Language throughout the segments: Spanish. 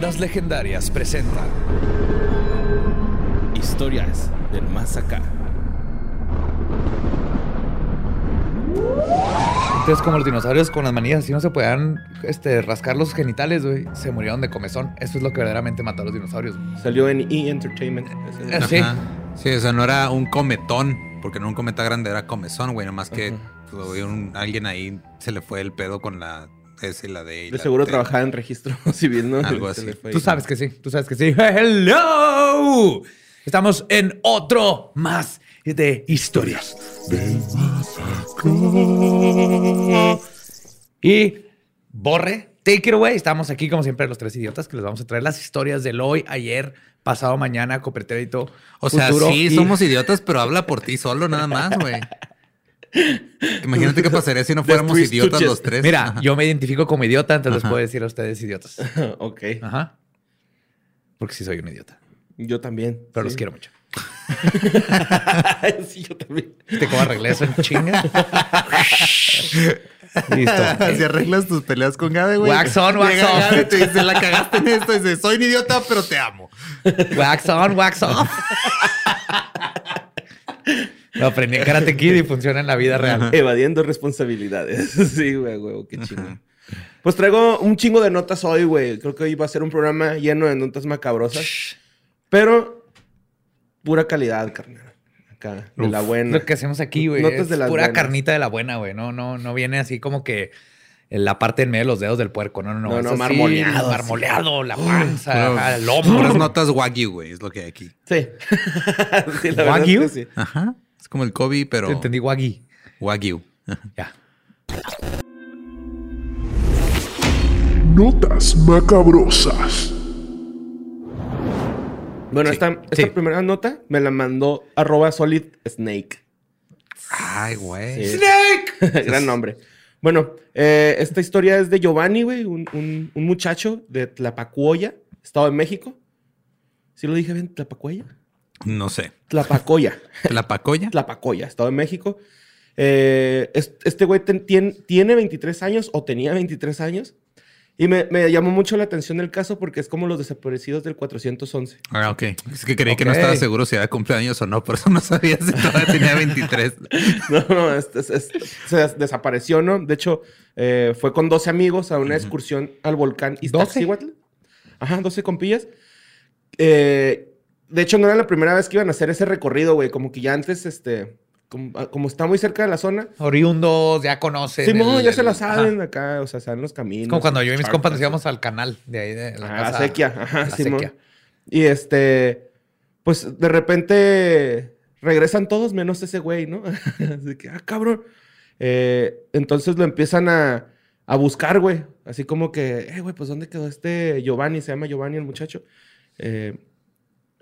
Leyendas Legendarias presenta Historias del Más Acá. Entonces, como los dinosaurios con las manillas, si no se podían este, rascar los genitales, güey, se murieron de comezón. Eso es lo que verdaderamente mató a los dinosaurios. güey. Salió en E! Entertainment. Eh, Sí. Ajá. Sí, o sea, no era un cometón, porque no un cometa grande era comezón, güey. Nomás que pues, güey, un- alguien ahí se le fue el pedo con la S y la D. y De la seguro T. trabajaba en registro civil, ¿no? Algo así. Tú sabes que sí, tú sabes que sí. ¡Hello! Estamos en otro más de historias. Y Borre, take it away. Estamos aquí, como siempre, los tres idiotas que les vamos a traer las historias del hoy, ayer, pasado mañana, copretérito. O sea, futuro sí, y- somos idiotas, pero habla por ti solo, nada más, güey. Imagínate qué pasaría si no fuéramos idiotas los tres. Mira, Ajá. yo me identifico como idiota, entonces les puedo decir a ustedes idiotas. ok. Ajá. Porque sí soy un idiota, Yo también. pero sí. los quiero mucho. sí, yo también. ¿Viste cómo arreglé eso en chinga? Listo. Si arreglas tus peleas con Gabe, güey. Wax on, wax Llega. Gabe y te dice, la cagaste en esto. Y dice, soy un idiota, pero te amo. Wax on, wax off. Lo aprendí en Karate Kid y funciona en la vida real. Evadiendo responsabilidades. sí, güey, güey, qué chingo. Pues traigo un chingo de notas hoy, güey. Creo que hoy va a ser un programa lleno de notas macabrosas. Pero pura calidad, carnal. Acá, de la buena. Lo que hacemos aquí, güey, Notas es de las pura buenas. carnita de la buena, güey. No, no, no viene así como que la parte en medio de los dedos del puerco. No, no, no. No, no, así, marmoleado. Marmoleado, la panza, ajá, el lomo. Puras notas wagyu, güey, es lo que hay aquí. Sí. sí, la ¿Wagyu? es que sí. Ajá. Es como el Kobe, pero Te entendí, Waggy. wagyu. Ya. Notas macabrosas. Bueno, esta, esta sí. primera nota me la mandó arroba solid snake. Ay, güey. Sí. Gran nombre. Bueno, eh, esta historia es de Giovanni, güey, un, un- un muchacho de Tlapacuoya, Estado de México. ¿Sí lo dije bien? ¿Tlapacuoya? No sé. Tlapacoya. ¿La pacoya? Tlapacoya, Estado de México. Eh, es- este güey ten- tien- tiene 23 años o tenía 23 años. Y me, me llamó mucho la atención el caso porque es como los desaparecidos del 411. Ah, ok. Es que creí que no estaba seguro si era cumpleaños o no, por eso no sabía si todavía tenía 23. No, no, es- es- es- se des- desapareció, ¿no? De hecho, eh, fue con 12 amigos a una excursión al volcán Iztaccíhuatl. Ajá, 12 compillas. Eh, de hecho, no era la primera vez que iban a hacer ese recorrido, güey. Como que ya antes, este... Como, ah, como está muy cerca de la zona. Oriundos, ya conocen. Sí, no, el- ya se la saben ajá. acá, o sea, saben los caminos. Es como cuando yo y mis charcas. compas nos íbamos al canal de ahí de la A la casa- sequía, ajá, la sequía. Y este, pues de repente regresan todos menos ese güey, ¿no? Así que, ah, cabrón. Eh, entonces lo empiezan a, a buscar, güey. Así como que, eh, güey, pues ¿dónde quedó este Giovanni? Se llama Giovanni el muchacho. Eh,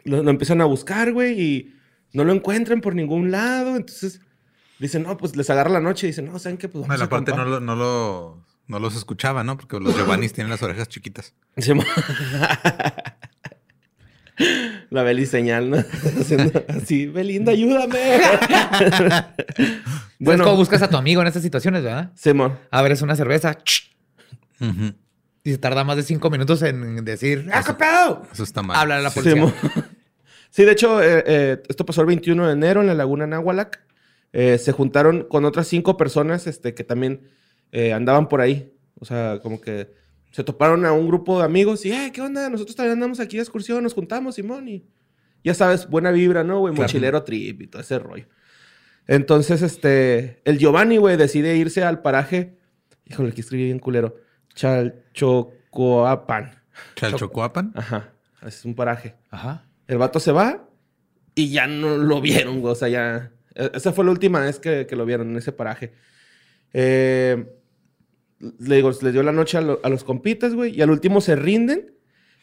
lo, lo empiezan a buscar, güey, y no lo encuentran por ningún lado. Entonces dicen, no, pues les agarra la noche y dicen, no, ¿saben qué? Pues vamos Bueno, a aparte no, acampar". lo, no, lo, no los escuchaba, ¿no? Porque los Giovannis tienen las orejas chiquitas. Simón. La Beli señal, ¿no? Haciendo así, Belinda, ayúdame. ¿Sabes bueno, cómo buscas a tu amigo en estas situaciones, verdad? Simón. Abres una cerveza y se tarda más de cinco minutos en decir, ¡ah, qué pedo! Eso está mal. Habla a la policía. Simón. Sí, de hecho, eh, eh, esto pasó el 21 de enero en la laguna Nahualac. Eh, se juntaron con otras cinco personas este, que también andaban por ahí. O sea, como que se toparon a un grupo de amigos y, eh, ¿qué onda? Nosotros también andamos aquí de excursión, nos juntamos, Simón. Y ya sabes, buena vibra, ¿no, güey? Claro. Mochilero trip y todo ese rollo. Entonces, este, el Giovanni, güey, decide irse al paraje. Híjole, aquí escribí bien culero. Chalchocoapan. ¿Chalchocuapan? Ajá, es un paraje. Ajá. El vato se va y ya no lo vieron, güey. O sea, ya E- Esa fue la última vez que, que lo vieron en ese paraje. Eh, le digo, les dio la noche a, lo- a los compitas, güey, y al último se rinden.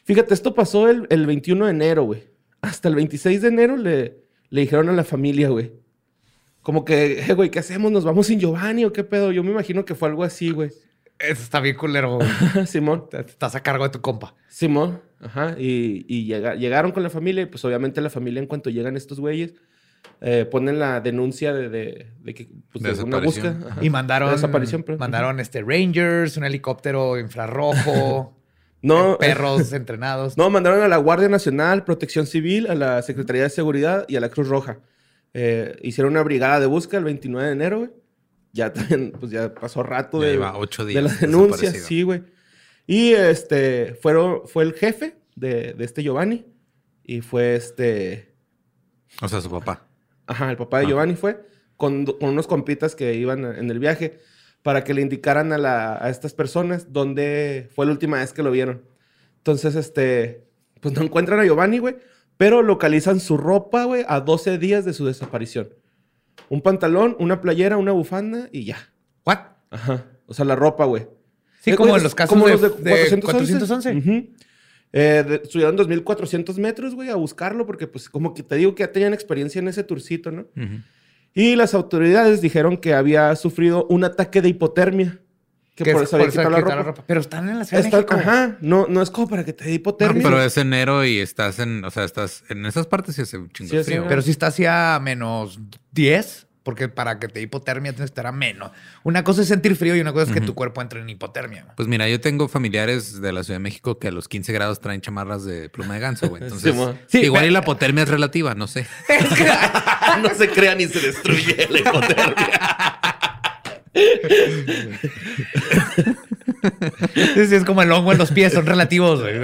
Fíjate, esto pasó el, el 21 de enero, güey. Hasta el 26 de enero le, le dijeron a la familia, güey. Como que, eh, güey, ¿qué hacemos? ¿Nos vamos sin Giovanni o qué pedo? Yo me imagino que fue algo así, güey. Eso está bien culero, güey. Simón. Estás a cargo de tu compa. Simón, ajá, y, y llega- llegaron con la familia y pues obviamente la familia en cuanto llegan estos güeyes eh, ponen la denuncia de, de, de que pues, De una búsqueda. ajá. Y mandaron. Desaparición, pero- Mandaron este Rangers, un helicóptero infrarrojo, No, perros entrenados. no, mandaron a la Guardia Nacional, Protección Civil, a la Secretaría de Seguridad y a la Cruz Roja. Eh, hicieron una brigada de búsqueda el 29 de enero, güey. Ya también, pues ya pasó rato Ya de, lleva ocho de días denuncias, desaparecido. sí, güey. Y este, fueron, fue el jefe de, de este Giovanni y fue este... O sea, su papá. Ajá, el papá de Ah. Giovanni fue con, con unos compitas que iban en el viaje para que le indicaran a, la- a estas personas dónde fue la última vez que lo vieron. Entonces, este, pues no encuentran a Giovanni, güey, pero localizan su ropa, güey, a 12 días de su desaparición. Un pantalón, una playera, una bufanda y ya. ¿What? Ajá. O sea, la ropa, güey. Sí, Eh, como güey, en los casos como de, los de de 411. 411. Ujú. Eh, de- subieron 2.400 metros, güey, a buscarlo porque, pues, como que te digo que ya tenían experiencia en ese tourcito, ¿no? Y las autoridades dijeron que había sufrido un ataque de hipotermia. Que Que por es eso había por quitado la ropa. Pero están en la Ciudad Está- de México. ajá, no, no es como para que te dé No, hipotermia. pero es enero y estás en, o sea, estás en esas partes y hace un chingo Sí, frío. Pero si está hacia menos 10, porque para que te dé hipotermia tienes que estar a menos. Una cosa es sentir frío y una cosa es que tu cuerpo entre en hipotermia. Pues mira, yo tengo familiares de la Ciudad de México que a los 15 grados traen chamarras de pluma de ganso, güey. Entonces. Sí, igual pero- y la hipotermia es relativa, no sé. no se crea ni se destruye la hipotermia. Sí, sí, es como el hongo en los pies, son relativos. güey.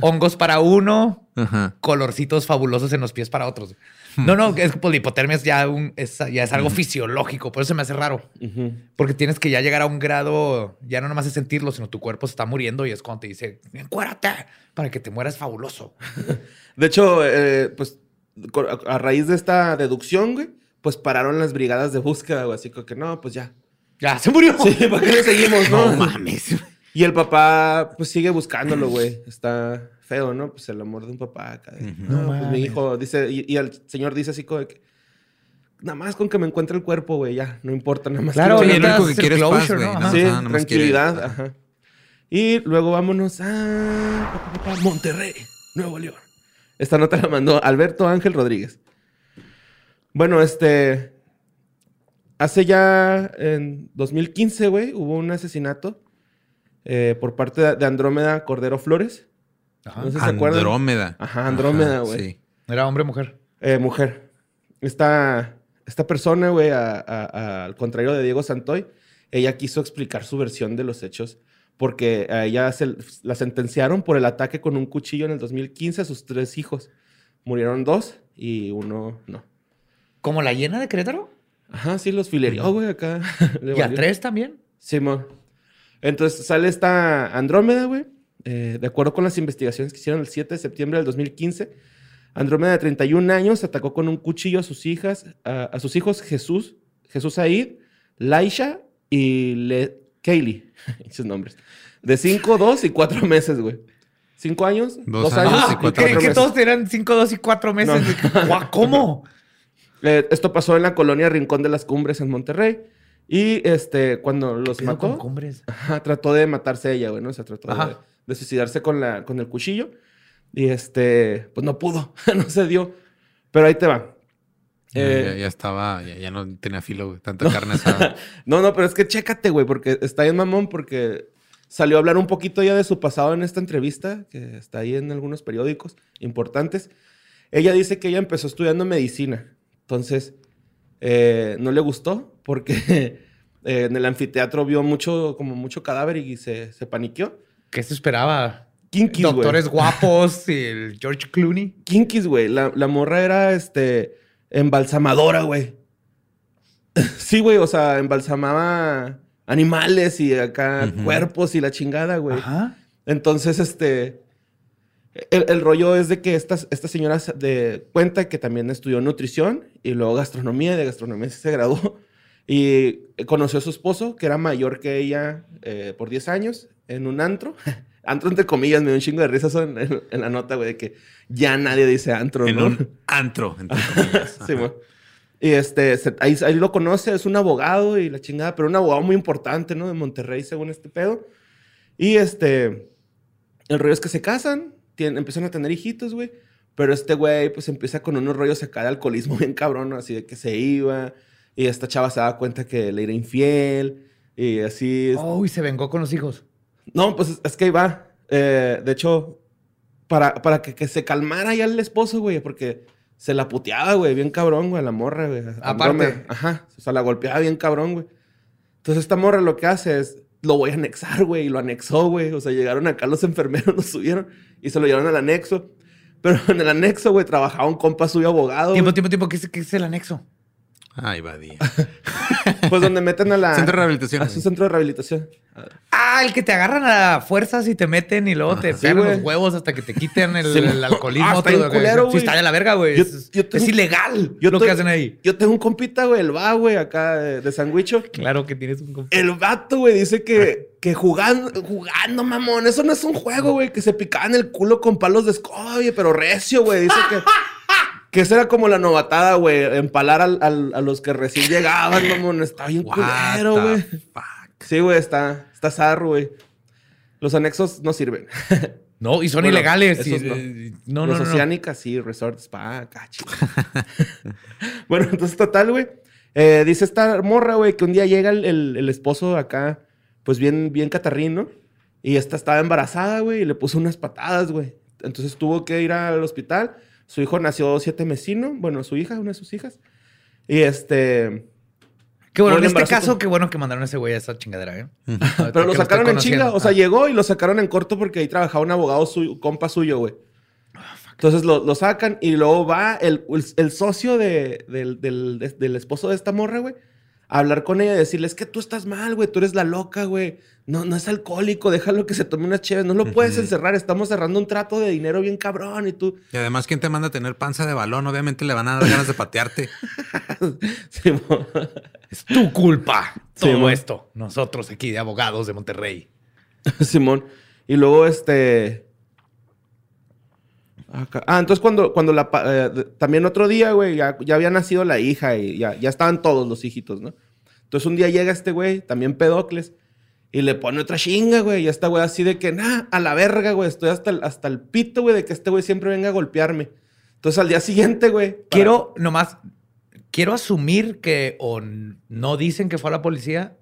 Hongos para uno, Ajá. colorcitos fabulosos en los pies para otros. No, no, es que pues, la hipotermia es ya, un, es, ya es algo fisiológico, por eso se me hace raro. Porque tienes que ya llegar a un grado, ya no nomás es sentirlo, sino tu cuerpo se está muriendo y es cuando te dice, encuérate, para que te mueras fabuloso. De hecho, eh, pues, a raíz de esta deducción, güey, pues pararon las brigadas de búsqueda, güey. Así como que, no, pues ya. Ya, se murió. Sí, ¿para qué le seguimos, no? No mames. Y el papá, pues sigue buscándolo, güey. Está feo, ¿no? Pues el amor de un papá acá. de, No, No pues mi hijo dice, y, y el señor dice así como de que, nada más con que me encuentre el cuerpo, güey, ya, no importa, nada más. Claro, quiero- Sí, lo necesitas único que quiere es closure, paz, güey. ¿no? Sí, Ajá, nomás quiere- tranquilidad, ajá. Y luego vámonos a Monterrey, Nuevo León. Esta nota la mandó Alberto Ángel Rodríguez. Bueno, este. Hace ya en 2015, güey, hubo un asesinato eh, por parte de, Andrómeda Cordero Flores. Ajá. No sé si se acuerdan. Andrómeda. Ajá, Andrómeda, güey. Sí. Era hombre o mujer. Eh, mujer. Esta, esta persona, güey, al contrario de Diego Santoy, ella quiso explicar su versión de los hechos porque a ella se, la sentenciaron por el ataque con un cuchillo en el 2015 a sus tres hijos. Murieron dos y uno no. ¿Como la llena de Querétaro? Ajá, sí, los filerió, güey, acá. Le ¿Y a tres también? Simón. Entonces sale esta Andrómeda, güey. Eh, de acuerdo con las investigaciones que hicieron el 7 de septiembre del 2015, Andrómeda de 31 años atacó con un cuchillo a sus hijas, a, a sus hijos Jesús, Jesús Aid, Laisha y Le Kaylee, esos nombres. De 5, 2 y 4 meses, güey. 5 años, Dos 2 años años, y y cuatro 4 Creí que meses. todos eran 5, 2 y 4 meses. Guau, ¿Cómo? Eh, esto pasó en la colonia Rincón de las Cumbres en Monterrey. Y este, cuando los Pedo con mató, cumbres. Ajá, trató de matarse ella, güey, ¿no? O sea, trató de, de suicidarse con, la, con el cuchillo. Y este, pues no pudo, no se dio. Pero ahí te va. Ya- Eh, ya, ya estaba, ya, ya no tenía filo, güey. Tanta carne asada. no, no, pero es que chécate, güey, porque está bien mamón, porque salió a hablar un poquito ya de su pasado en esta entrevista, que está ahí en algunos periódicos importantes. Ella dice que ella empezó estudiando medicina. Entonces, eh, no le gustó porque eh, en el anfiteatro vio mucho, como mucho cadáver y se, se paniqueó. ¿Qué se esperaba? Kinkies, güey. Doctores guapos y el George Clooney. Kinkies, güey. La, la morra era, este, embalsamadora, güey. sí, güey, o sea, embalsamaba animales y acá cuerpos y la chingada, güey. Ajá. Entonces, este, El, el rollo es de que esta, esta señora se- de, cuenta que también estudió nutrición y luego gastronomía, de gastronomía se graduó. Y conoció a su esposo, que era mayor que ella eh, por 10 años, en un antro. antro entre comillas, me dio un chingo de risas en, en- en la nota, güey, de que ya nadie dice antro, En ¿no? un antro, entre comillas. Sí. Y este, se- ahí, ahí lo conoce, es un abogado y la chingada, pero un abogado muy importante, ¿no? De Monterrey, según este pedo. Y este, el rollo es que se casan, tienen, empiezan a tener hijitos, güey. Pero este güey, pues empieza con unos rollos acá de alcoholismo bien cabrón. Así de que se iba. Y esta chava se da cuenta que le era infiel. Y así. es- Oh, y se vengó con los hijos. no, pues es, que ahí va. Eh, de hecho, para, para que, que se calmara ya el esposo, güey, porque se la puteaba, güey, bien cabrón, güey, a la morra, güey. Aparte. Andrómeda. Ajá, o sea, la golpeaba bien cabrón, güey. Entonces esta morra lo que hace es, lo voy a anexar, güey, y lo anexó, güey. O sea, llegaron acá los enfermeros, lo subieron y se lo llevaron al anexo. Pero en el anexo, güey, trabajaba un compa suyo abogado. Tiempo, güey. tiempo, tiempo. ¿Qué es, qué es el anexo? Ay, Badía. Pues donde meten a la... Centro de rehabilitación, A su centro de rehabilitación. Ah, el que te agarran a fuerzas y te meten y luego te sí, pegan güey. los huevos hasta que te quiten el, Sí, el mo- alcoholismo. Ah, está todo culero, Sí, güey. está de la verga, güey. Yo- Es, yo tengo- es ilegal yo lo que hacen ahí. Yo tengo un compita, güey, el va, güey, acá de, de Sandwicho. Claro que tienes un... conf- El vato, güey, dice que, que jugando, jugando, mamón, eso no es un juego, güey, que se picaban el culo con palos de escoba, güey, pero recio, güey. Dice que, que esa era como la novatada, güey, empalar al- al- a los que recién llegaban, mamón. Está bien culero, güey. Sí, güey, está, está zarro, güey. Los anexos no sirven. No, y son Bueno, ilegales. y- no. eh, no, no, Los no, no. oceánicas, sí, resort, spa, cachi. bueno, entonces, total, güey. eh, dice esta morra, güey, que un día llega el, el- el esposo acá, pues bien, bien catarrín, ¿no? Y esta estaba embarazada, güey, y le puso unas patadas, güey. Entonces tuvo que ir al hospital. Su hijo nació siete mesino, bueno, su hija, una de sus hijas. Y este. Qué bueno, en este caso, con- qué bueno que mandaron a ese güey a esa chingadera, ¿eh? Pero lo sacaron en chinga. O sea, ya llegó y lo sacaron en corto porque ahí trabajaba un abogado suyo, compa suyo, güey. Entonces lo, lo sacan y luego va el, el- el socio de- del, del- de- del esposo de esta morra, güey, hablar con ella y decirle, es que tú estás mal, güey, tú eres la loca, güey. No, no es alcohólico, déjalo que se tome unas chéves. No lo puedes encerrar, estamos cerrando un trato de dinero bien cabrón y tú... Y además, ¿quién te manda a tener panza de balón? Obviamente le van a dar ganas de patearte. Sí, Es tu culpa. Sí, Todo esto. Nosotros aquí de abogados de Monterrey. Simón. Y luego, este. Acá- Ah, entonces cuando, cuando la. eh, también otro día, güey, ya, había nacido la hija y ya, ya estaban todos los hijitos, ¿no? Entonces un día llega este güey, también pedocles, y le pone otra chinga, güey. Y esta güey así de que, nah, a la verga, güey. Estoy hasta el, hasta el pito, güey, de que este güey siempre venga a golpearme. Entonces al día siguiente, güey. para- Quiero nomás. Quiero asumir que o no dicen que fue a la policía.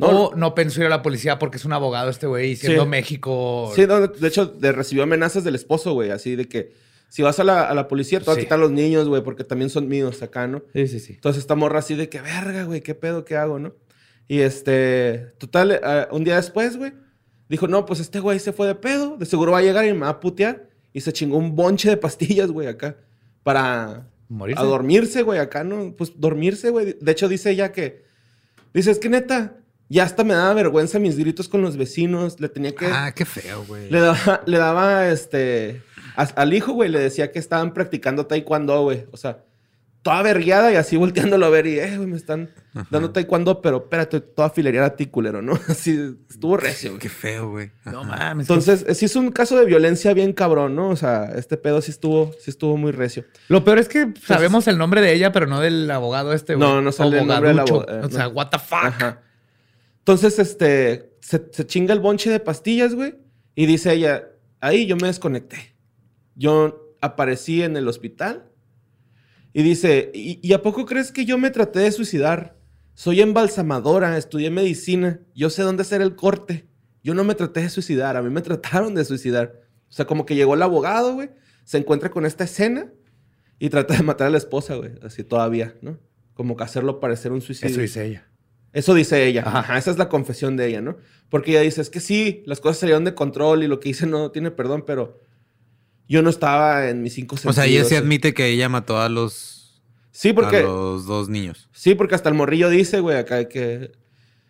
No. o no pensó ir a la policía porque es un abogado este güey y siendo Sí. México. Sí, no, de hecho, de, recibió amenazas del esposo, güey. Así de que si vas a la, a la policía, te Sí. a quitar los niños, güey, porque también son míos acá, ¿no? sí, sí. sí. Entonces esta morra así de que, verga, güey, ¿qué pedo, qué hago, no? Y este, total, eh, un día después, güey, dijo, no, pues este güey se fue de pedo, de seguro va a llegar y me va a putear. Y se chingó un bonche de pastillas, güey, acá, para Morirse. a dormirse, güey, acá, ¿no? Pues dormirse, güey. De hecho, dice ella que, dice, es que neta, ya hasta me daba vergüenza mis gritos con los vecinos, le tenía que... Ah, qué feo, güey. Le daba, le daba este. a- al hijo, güey, le decía que estaban practicando taekwondo, güey. O sea, toda vergueada y así volteándolo a ver y, eh, güey, me están dando taekwondo, pero espérate, toda filería a ti, culero, ¿no? Así estuvo recio, güey. Qué feo, güey. No mames. Entonces, sí es un caso de violencia bien cabrón, ¿no? O sea, este pedo sí estuvo, sí estuvo muy recio. Lo peor es que sabemos el nombre de ella, pero no del abogado este, güey. No, no sale el nombre del abogado, eh, O sea, no. what the fuck. Ajá. Entonces, este, se, chinga el bonche de pastillas, güey. Y dice ella, ahí yo me desconecté. Yo aparecí en el hospital. Y dice, ¿y, a poco crees que yo me traté de suicidar? Soy embalsamadora, estudié medicina. Yo sé dónde hacer el corte. Yo no me traté de suicidar, a mí me trataron de suicidar. O sea, como que llegó el abogado, güey, se encuentra con esta escena y trata de matar a la esposa, güey. Así todavía, ¿no? Como que hacerlo parecer un suicidio. Eso dice ella. Eso dice ella. Ajá. Esa es la confesión de ella, ¿no? Porque ella dice, es que sí, las cosas salieron de control y lo que hice no tiene perdón, pero yo no estaba en mis cinco O sentidos. sea, ella sí admite que ella mató a los, Sí, porque, a los dos niños. sí, porque hasta el morrillo dice, güey, acá que...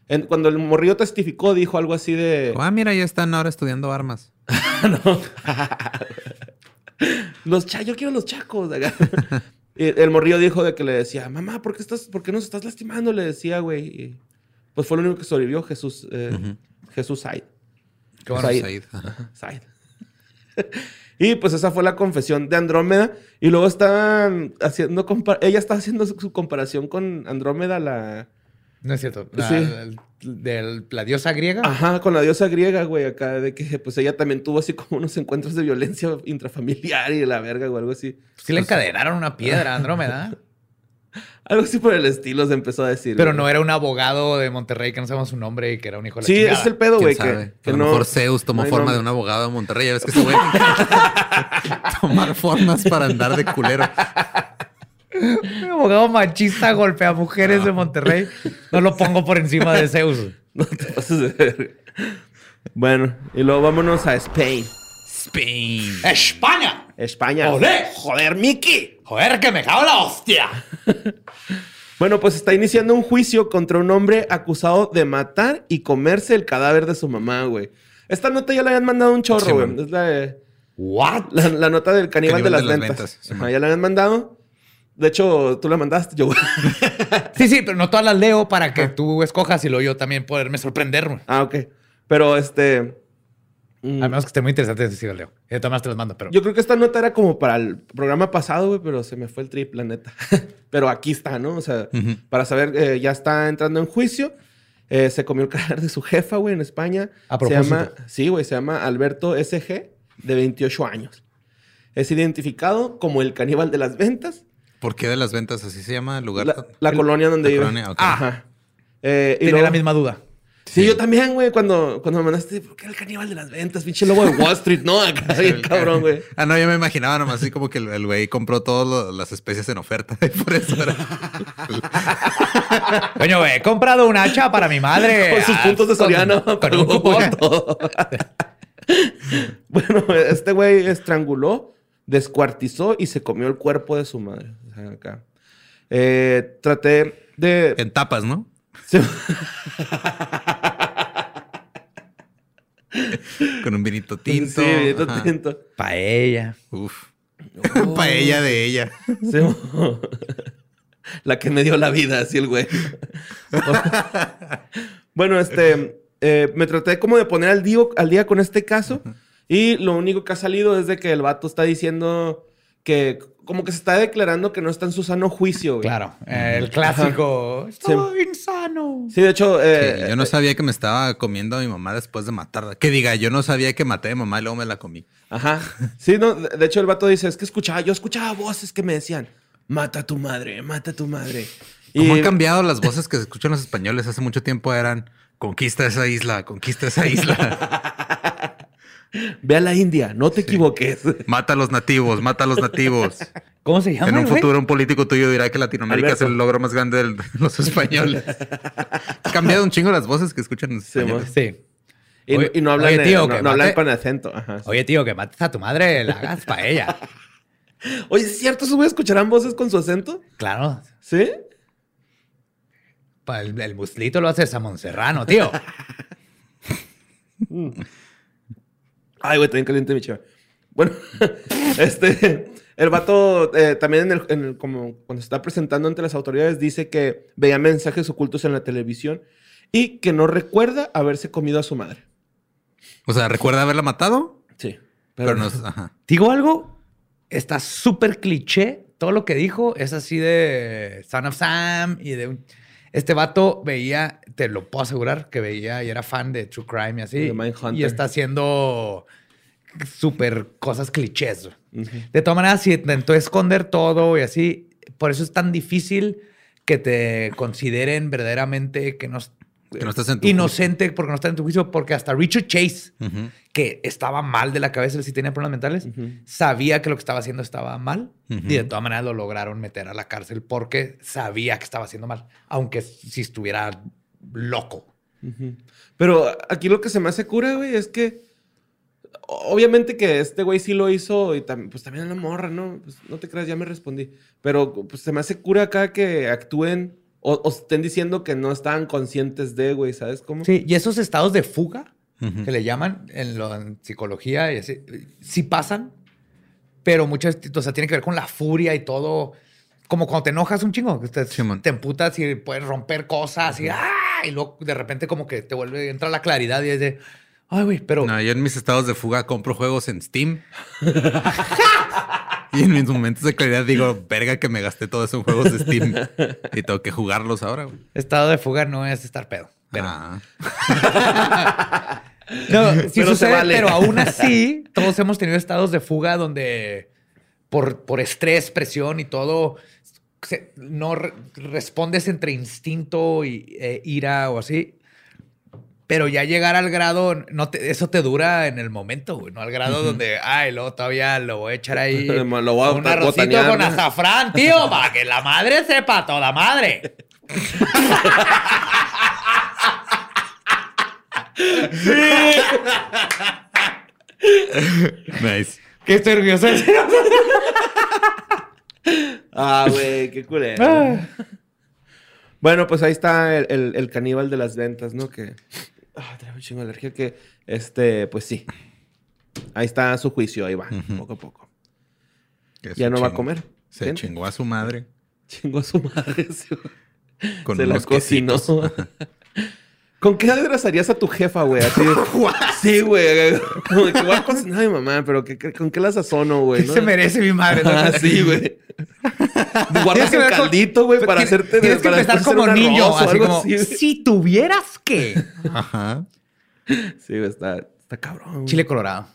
en- cuando el morrillo testificó, dijo algo así de... Ah, mira, ya están ahora estudiando armas. Los cha, yo quiero los chacos. Y el morrillo dijo de que le decía, mamá, ¿por qué, estás, ¿por qué nos estás lastimando? Le decía, güey. Y, Pues fue lo único que sobrevivió Jesús, eh, Jesús Said. Qué bueno. Said. Said, y pues esa fue la confesión de Andrómeda. Y luego estaban haciendo, ella está haciendo su, su comparación con Andrómeda, la... No es cierto. La, Sí. la diosa griega. Ajá, con la diosa griega, güey, acá de que pues ella también tuvo así como unos encuentros de violencia intrafamiliar y la verga o algo así. Sí le encadenaron una piedra Andrómeda. Algo así por el estilo se empezó a decir. Pero güey. no era un abogado de Monterrey que no sabemos su nombre y que era un hijo de la Sí, ese es el pedo, ¿Quién güey. Que, que a lo no. mejor Zeus tomó forma de un abogado de Monterrey. Ya ves que ese güey tomar formas para andar de culero. Un abogado machista golpea mujeres de Monterrey. No lo pongo por encima de Zeus. No te pases de verga. Bueno, y luego vámonos a Spain. Spain. ¡España! España. ¡Olé! ¡Joder, Mickey! ¡Joder, que me cago en la hostia! Bueno, pues está iniciando un juicio contra un hombre acusado de matar y comerse el cadáver de su mamá, güey. Esta nota ya la habían mandado un chorro, Sí, güey. es la, de- ¿What? la, la nota del caníbal, de las ventas. sí, Ajá, man. ya la habían mandado. De hecho, tú la mandaste, yo. Sí, sí, pero no todas las leo para que tú escojas y luego yo también poderme sorprender. güey. ah, ok. Pero este. mm, A menos que esté muy interesante, sí las leo. Y de todas maneras te las mando, pero... Yo creo que esta nota era como para el programa pasado, güey, pero se me fue el trip, la neta. pero aquí está, ¿no? O sea, para saber, eh, ya está entrando en juicio. Eh, se comió el cadáver de su jefa, güey, en España. A Se propósito. llama, sí, güey, se llama Alberto SG, de 28 años. Es identificado como el caníbal de las ventas, ¿Por qué de las ventas así se llama el lugar? la, la colonia donde la vive. colonia, ok. Ajá. Eh, y Tenía luego- la misma duda. Sí, yo también, güey, cuando, cuando me mandaste, ¿por qué el caníbal de las ventas? Pinche lobo de Wall Street, ¿no? Acá, bien cabrón, güey. Ah, no, yo me imaginaba nomás así como que el güey compró todas las especies en oferta y por eso era. Coño, güey, he comprado un hacha para mi madre. Con sus Ah, puntos de con- Soriano. Con pero un cupón. todo. bueno, este güey estranguló, descuartizó y se comió el cuerpo de su madre. Acá. Eh, traté de... En tapas, ¿no? Sí. Con un vinito tinto. Sí, vinito Ajá. tinto. Paella. Uf. Paella de ella. Sí. La que me dio la vida, así el güey. bueno, este, eh, me traté como de poner al día, al día con este caso y lo único que ha salido es de que el vato está diciendo que como que se está declarando que no está en su sano juicio. güey. Claro, eh, el clásico. Estoy insano. Sí, de hecho, eh, Sí, yo no sabía que me estaba comiendo a mi mamá después de matarla. Que diga, yo no sabía que maté a mi mamá y luego me la comí. Ajá. Sí, no, de hecho el vato dice, es que escuchaba, yo escuchaba voces que me decían, mata a tu madre, mata a tu madre. ¿Cómo Y- han cambiado las voces que se escuchan los españoles? Hace mucho tiempo eran conquista esa isla, conquista esa isla. Ve a la India, no te equivoques. mata a los nativos, mata a los nativos. ¿Cómo se llama? En un güey? futuro un político tuyo dirá que Latinoamérica Alberto. es el logro más grande de los españoles. Ha cambiado un chingo las voces que escuchan los Sí, españoles. Sí. Y, Oye- y no hablan, oye, tío, no, que no hablan con acento. Ajá, sí. Oye, tío, que mates a tu madre, la hagas paella. Oye, ¿es cierto? ¿Esos güeyes escucharán voces con su acento? Claro. ¿Sí? El, el muslito lo hace Samon Serrano, tío. Ay, güey, también caliente mi chiva. Bueno, este, el vato eh, también en el, en el- como cuando se está presentando ante las autoridades dice que veía mensajes ocultos en la televisión y que no recuerda haberse comido a su madre. O sea, ¿recuerda haberla matado? Sí. Pero, no. Ajá. Digo algo, está súper cliché. Todo lo que dijo es así de Son of Sam y de un... Este vato veía, te lo puedo asegurar, que veía y era fan de True Crime y así. Y está haciendo súper cosas clichés. De todas maneras, si intentó esconder todo y así, por eso es tan difícil que te consideren verdaderamente que no Que no estás en tu inocente porque no está en tu juicio, porque hasta Richard Chase, Ujú. que estaba mal de la cabeza, él sí tenía problemas mentales, sabía que lo que estaba haciendo estaba mal Ujú. y de todas maneras lo lograron meter a la cárcel porque sabía que estaba haciendo mal, aunque si estuviera loco. Pero aquí lo que se me hace cura, güey, es que obviamente que este güey sí lo hizo y tam- pues también la morra, ¿no? Pues no te creas, ya me respondí. Pero pues se me hace cura acá que actúen o, o estén diciendo que no estaban conscientes de, güey, ¿sabes cómo? Sí, y esos estados de fuga que le llaman en, lo- en psicología y así, sí pasan, pero muchas, o sea, tiene que ver con la furia y todo. Como cuando te enojas un chingo, que te, te emputas y puedes romper cosas y, ¡ah! y luego de repente como que te vuelve, entra la claridad y es de, ay, güey, pero No, yo en mis estados de fuga compro juegos en Steam. y en mis momentos de claridad digo, verga que me gasté todo eso en juegos de Steam. y tengo que jugarlos ahora, güey. estado de fuga no es estar pedo. Pero, Ah. No, sí Pero sucede, vale. pero aún así, todos hemos tenido estados de fuga donde por, por estrés, presión y todo, se- no re- respondes entre instinto y eh, ira o así. Pero ya llegar al grado, no te- eso te dura en el momento, güey, no al grado donde, ay, luego todavía lo voy a echar ahí. Lo voy a un arrocito botanear, con ¿no? azafrán, tío, para que la madre sepa, toda madre. Nice. Que estoy orgulloso. Ah, güey, qué culero. bueno, pues ahí está el, el- el caníbal de las ventas, ¿no? Que. Ah, trae un chingo de alergia. Que, este, pues sí. Ahí está su juicio, ahí va, poco a poco. Ya no va a comer. Se chingó a su madre. Chingó a su madre. Con Se la cocinó. ¿Con qué aderezarías a tu jefa, güey? Así de- sí, güey. Como que voy a cocinar a mi mamá, pero ¿qué- qué- ¿con qué la sazono, güey? ¿Qué no? se merece mi madre? ¿no? Ah, sí, güey. Guardas que el caldito, güey, para Tienes- hacerte... Tienes que para empezar como niño, así algo como, así, si tuvieras que. Ajá. Sí, güey, está, está cabrón. güey. Chile colorado.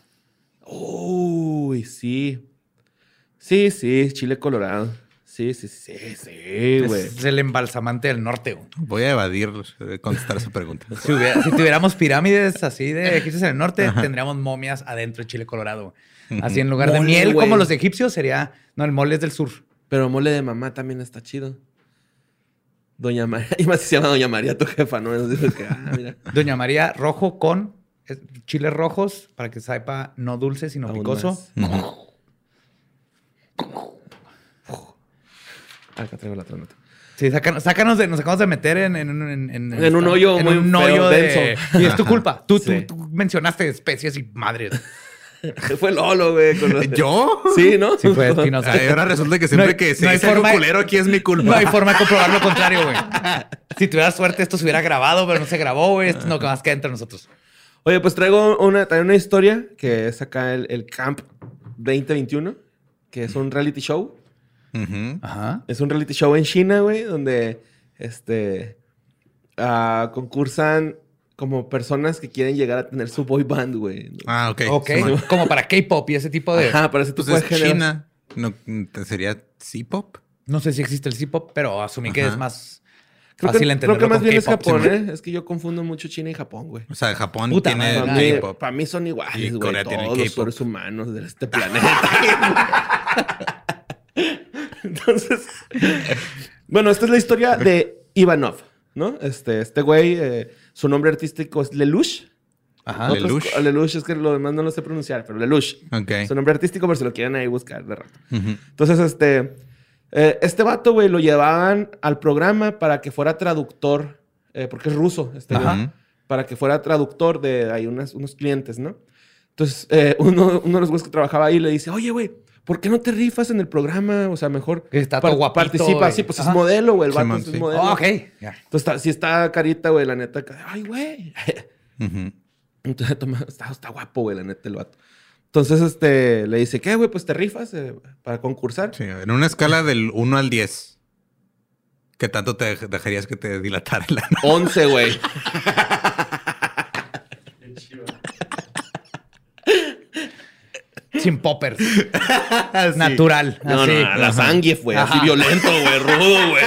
Uy, sí. Sí, sí, chile colorado. Sí, sí, sí, sí, güey. Es el embalsamante del norte. güey. Voy a evadir eh, contestar esa pregunta. Si, hubiera- si tuviéramos pirámides así de egipcios en el norte, tendríamos momias adentro de chile colorado. Así en lugar de miel, como los egipcios, sería. No, el mole es del sur. Pero mole de mamá también está chido. Doña María. Y más si se llama Doña María, tu jefa, ¿no? Es de que, ah, mira. Doña María, rojo con chiles rojos para que sepa no dulce, sino Aún picoso. Ah, Acá traigo la otra nota. Sí, sácanos, sácanos de, nos acabamos de meter en, en, en, en- En un hoyo en muy un feo, hoyo de- denso. Y es tu culpa. Tú, tú- Sí. tú mencionaste especies y madres. Fue Lolo, güey. con los- ¿Yo? Sí, ¿no? Sí, fue Espinosa. Ahora resulta que siempre No hay- que se no hay dice algo forma de- culero aquí es mi culpa. No hay forma de comprobar lo contrario, güey. Si tuviera suerte, esto se hubiera grabado, pero no se grabó, güey. Esto no que más queda entre nosotros. Oye, pues traigo una, una historia que es acá el, el Camp 2021, que es un reality show. Ajá. Es un reality show en China, güey, donde este ah, concursan como personas que quieren llegar a tener su boy band, güey. Ah, ok. Ok. Como para K-pop y ese tipo de. Ajá, para ese Pues tipo es de. China. No, ¿te ¿Sería C-pop? No sé si existe el C-pop, pero asumí que es más Creo fácil que, entenderlo creo que más bien es Japón. ¿eh? Es que yo confundo mucho China y Japón, güey. O sea, Japón Puta tiene madre, Para mí, K-pop. para mí son Y iguales, güey. Corea tiene Todos los seres humanos de este planeta. Entonces, bueno, esta es la historia de Ivanov, ¿no? Este, este güey, eh, su nombre artístico es Lelouch. Ajá. Lelouch. Lelouch, es que lo demás no lo sé pronunciar, pero Lelouch. Ok. Su nombre artístico, por si lo quieren ahí buscar de rato. Ujú. Entonces, este, eh, este vato, güey, lo llevaban al programa para que fuera traductor, eh, porque es ruso, este güey, Ajá. para que fuera traductor de ahí unas- unos clientes, ¿no? Entonces, eh, uno, uno de los güeyes que trabajaba ahí le dice, oye, güey, ¿por qué no te rifas en el programa? O sea, mejor Que está todo guapito participa. Sí, pues Ajá. es modelo, güey, el vato es sí. modelo. Oh, ok. Entonces, está, si está carita, güey, la neta, ay, güey. Entonces, toma, está, está guapo, güey, la neta, el vato. Entonces, este, le dice, ¿qué, güey? Pues te rifas eh, para concursar. Sí, en una escala del 1 al 10, ¿qué tanto te dej- dejarías que te dilatara el ano? 11, güey. Sin poppers. Natural. No, así. no, la sangre, güey. Así violento, güey. Rudo, güey.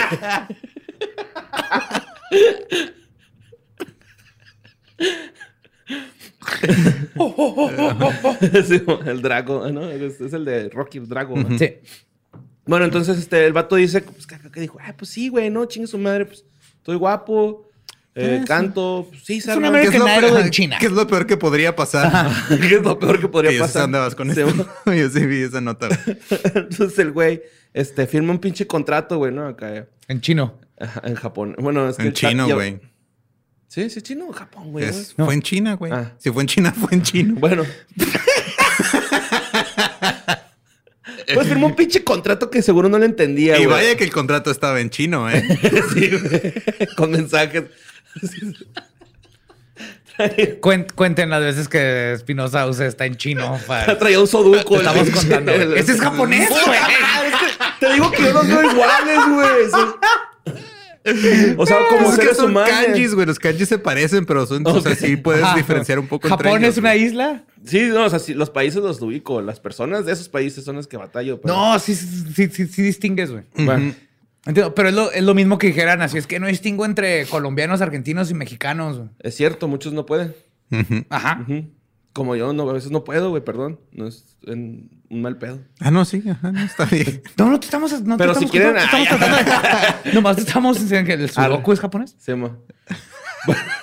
Sí, el Drago, ¿no? Es, es el de Rocky Drago. ¿no? Sí. Bueno, entonces este, el vato dice, pues, que dijo, ah, pues sí, güey, no, chingue su madre, pues, estoy guapo, eh, canto, pues sí, salgo. American ¿Qué es Idol peor- en China. ¿Qué es lo peor que podría pasar? ¿Qué es lo peor que podría yo pasar? dónde vas con Sí, esto. Yo sí vi esa nota. Entonces el güey, este, firma un pinche contrato, güey, ¿no? Acá, En chino. ajá, en Japón. Bueno, es que... En chino, ya- güey. Sí, sí, chino o Japón, güey. Es- ¿no? Fue en China, güey. Ah. Si fue en China, fue en chino. Bueno. pues firmó un pinche contrato que seguro no le entendía, Y güey. vaya que el contrato estaba en chino, ¿eh? Sí, güey. Con mensajes. Cuen- cuenten las veces que Espinosa usa está en chino. Para... Traía un el Estamos contando. el- Ese es japonés, güey. Te digo que yo los veo iguales, güey. O sea, como es que seres son humanos. kanjis, güey. Los kanjis se parecen, pero son, o sea, sí puedes Ajá. diferenciar un poco entre ¿Japón ellos, es una güey. isla? Sí, no, o sea, sí, los países los ubico. Las personas de esos países son las que batallo. pero- No, sí, sí, sí, sí, sí distingues, güey. Bueno, Entiendo, pero es lo, es lo mismo que dijeran así. Es que no distingo entre colombianos, argentinos y mexicanos. es cierto, muchos no pueden. Ajá. Como yo, no, a veces no puedo, güey, perdón. No es en- un mal pedo. Ah, no, sí, ajá, no, está bien. No, no te estamos. No te Pero si estamos quieren- te estamos tratando de- Nomás te estamos diciendo que el sudoku es japonés. Se llama.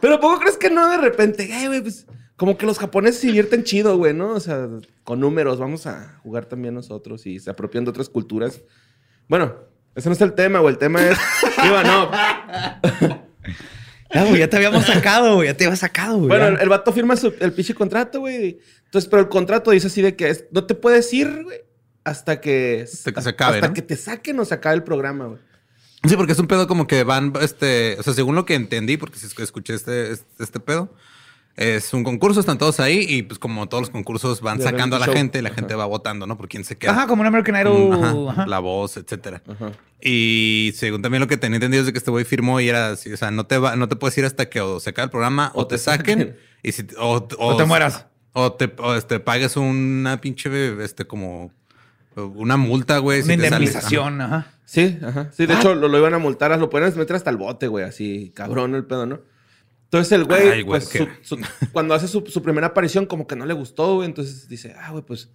Pero ¿poco crees que no de repente? Ay, güey, pues como que los japoneses se divierten chido, güey, ¿no? O sea, con números, vamos a jugar también nosotros y se apropian de otras culturas. Bueno, ese no es el tema, güey. El tema es. Iba, no. Ya, güey, ya te habíamos sacado, güey. Ya te habías sacado, güey. Bueno, el, el vato firma su- el pinche contrato, güey. Entonces, pero el contrato dice así de que es- no te puedes ir, güey, hasta que. Hasta que se acabe, Hasta ¿no? que te saquen o se acabe el programa, güey. Sí, porque es un pedo como que van, este, o sea, según lo que entendí, porque si es que escuché este, este, este pedo, es un concurso, están todos ahí y pues como todos los concursos van De sacando a la show. gente y la Ajá. gente va votando, ¿no? Por quién se queda. Ajá, como un American Idol. Ajá, Ajá. La voz, etcétera. Ajá. Y según también lo que tenía entendido es de que este güey firmó y era así, o sea, no te va, no te puedes ir hasta que o se acabe el programa o, te saquen, y si, o, O te mueras. O te o, este, pagues una pinche, este, como una multa, güey. Una si indemnización, ajá. Sí, ajá. Sí, de hecho, lo, lo iban a multar, lo pueden meter hasta el bote, güey, así, cabrón el pedo, ¿no? Entonces el güey, Ay, güey, pues, qué- su- su- cuando hace su, su primera aparición, como que no le gustó, güey. Entonces dice, ah, güey, pues,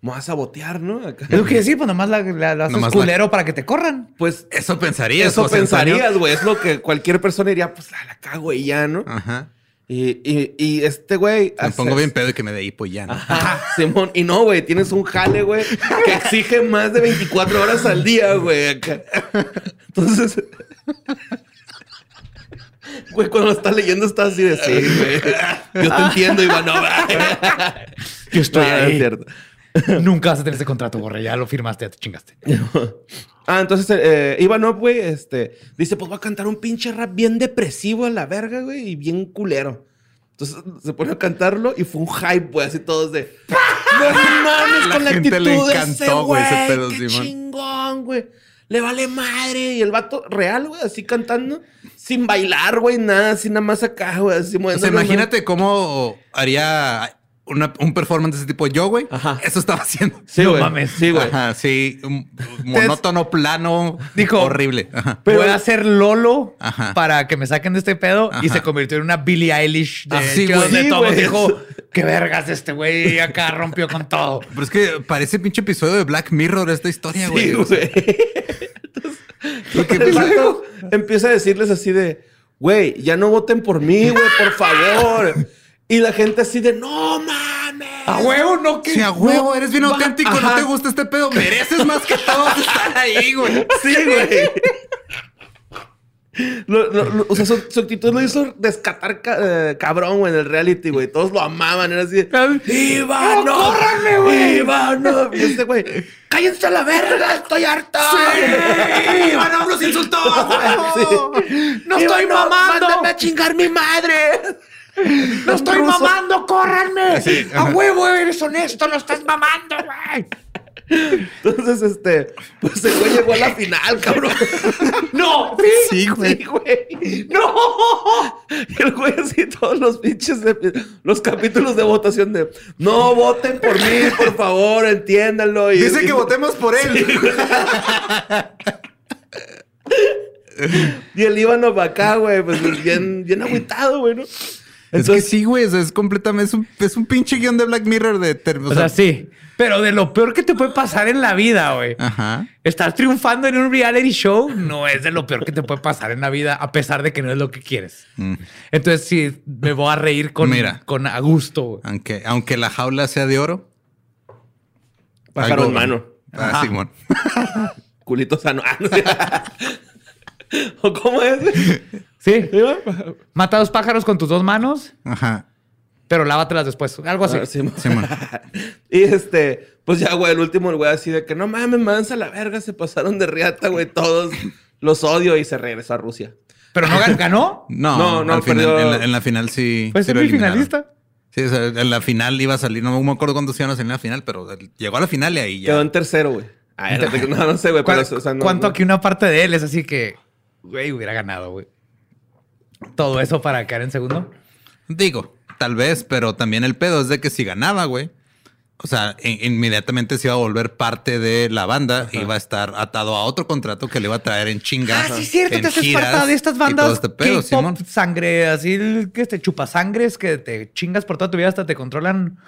me vas a botear, ¿no? Acá. Es lo que decir, pues nomás la, la, la haces Nomás la- culero para que te corran. Pues, Eso pensarías, eso José Antonio. pensarías, güey. Es lo que cualquier persona diría, pues, la, la cago y ya, ¿no? Ajá. Y, y, y este güey... Me hace- pongo bien pedo y que me dé hipo y ya, ¿no? Ajá, Simón. Y no, güey, tienes un jale, güey, que exige más de 24 horas al día, güey. acá. Entonces, güey, cuando lo estás leyendo estás así de sí, güey. Yo te entiendo, Ivanova. Yo estoy No, ahí. es cierto. Nunca vas a tener ese contrato, borre. Ya lo firmaste, ya te chingaste. Ah, entonces eh, Ivanov, güey, este, dice, pues voy a cantar un pinche rap bien depresivo a la verga, güey, y bien culero. Entonces se pone a cantarlo y fue un hype, güey, así todos de... No mames La con la gente actitud le de ese encantó, güey, ese pedo, qué Simón. chingón, güey. Le vale madre. Y el vato real, güey, así cantando, sin bailar, güey, nada, así nada más acá, güey, así O sea, imagínate cómo haría una- un performance de ese tipo yo, güey. Ajá. Eso estaba haciendo. Sí, No güey. mames. Sí, güey. Ajá, sí. un- monótono, plano. Dijo- horrible. Ajá. Voy a hacer Lolo Ajá. para que me saquen de este pedo y se convirtió en una Billie Eilish de güey. Sí, güey. dijo, qué vergas este güey y acá rompió con todo. Pero es que parece pinche episodio de Black Mirror esta historia, güey. Sí, O sea, güey. Entonces, vato empieza a decirles así de, güey, ya no voten por mí, güey, por favor. Y la gente así de, no mames. A huevo, no que Si a huevo, eres bien va- auténtico, no te gusta este pedo, mereces más que todos estar ahí, güey. Sí, güey. Lo- lo- lo- o sea, su, su actitud lo hizo descatar ca- eh, cabrón, güey, en el reality, güey. Todos lo amaban, era así. de, ¡Ivano! ¡No, córranme, güey! ¡Ivano! Y este güey, ¡cállense a la verga! ¡Estoy harto! ¡Sí! ¡Ivano nos insultó! Sí. ¡No estoy mamando! ¡Mándame a chingar mi madre! ¡No estoy mamando! ¡Córranme! Sí, ¡A huevo, eres honesto! ¡No estás mamando, güey! Entonces, este, pues el güey llegó a la final, cabrón. ¡No! Sí, güey. Sí, güey. ¡No! Y el güey así todos los pinches de- los capítulos de votación de no voten por mí, por favor, entiéndanlo. Y, Dice y- que votemos por él. Y el Líbano para acá, güey, pues bien, bien agüitado, güey, ¿no? Es que sí, güey. o sea, es completamente. Es un, es un pinche guion de Black Mirror de. o O sea, sí. Pero de lo peor que te puede pasar en la vida, güey. Ajá. Estar triunfando en un reality show no es de lo peor que te puede pasar en la vida, a pesar de que no es lo que quieres. Mm. Entonces, sí, me voy a reír con, Mira. con a gusto. güey. Aunque, aunque la jaula sea de oro. pájaro en mano, Ah. Simón. culito sano. ¿O cómo es? Sí. ¿Sí? Mata dos pájaros con tus dos manos, Ajá. pero lávatelas después. Algo así. Ah, sí, Sí, man. y este, pues ya, güey, el último, el güey así de que no mames, mansa la verga, se pasaron de riata, güey, todos los odio y se regresó a Rusia. Pero no gan- ganó. No, No, no, al final, perdió- en, la, en la final sí. Fue sí eliminaron. Sí, o sea, en la final iba a salir, no me acuerdo cuántos iban a salir en la final, pero llegó a la final y ahí ya. Quedó en tercero, güey. No, no sé, güey, pero, ¿Cuál- o sea, no- ¿Cuánto no. aquí una parte de él es así que, güey, hubiera ganado, güey? Todo eso para quedar en segundo. Digo, tal vez, pero también el pedo es de que si ganaba, güey. O sea, in- inmediatamente se iba a volver parte de la banda y iba a estar atado a otro contrato que le iba a traer en chinga. Ah, sí, es cierto, te haces parte de estas bandas este pedo, Simón. Sangre, así el que te chupasangres, que te chingas por toda tu vida hasta te controlan.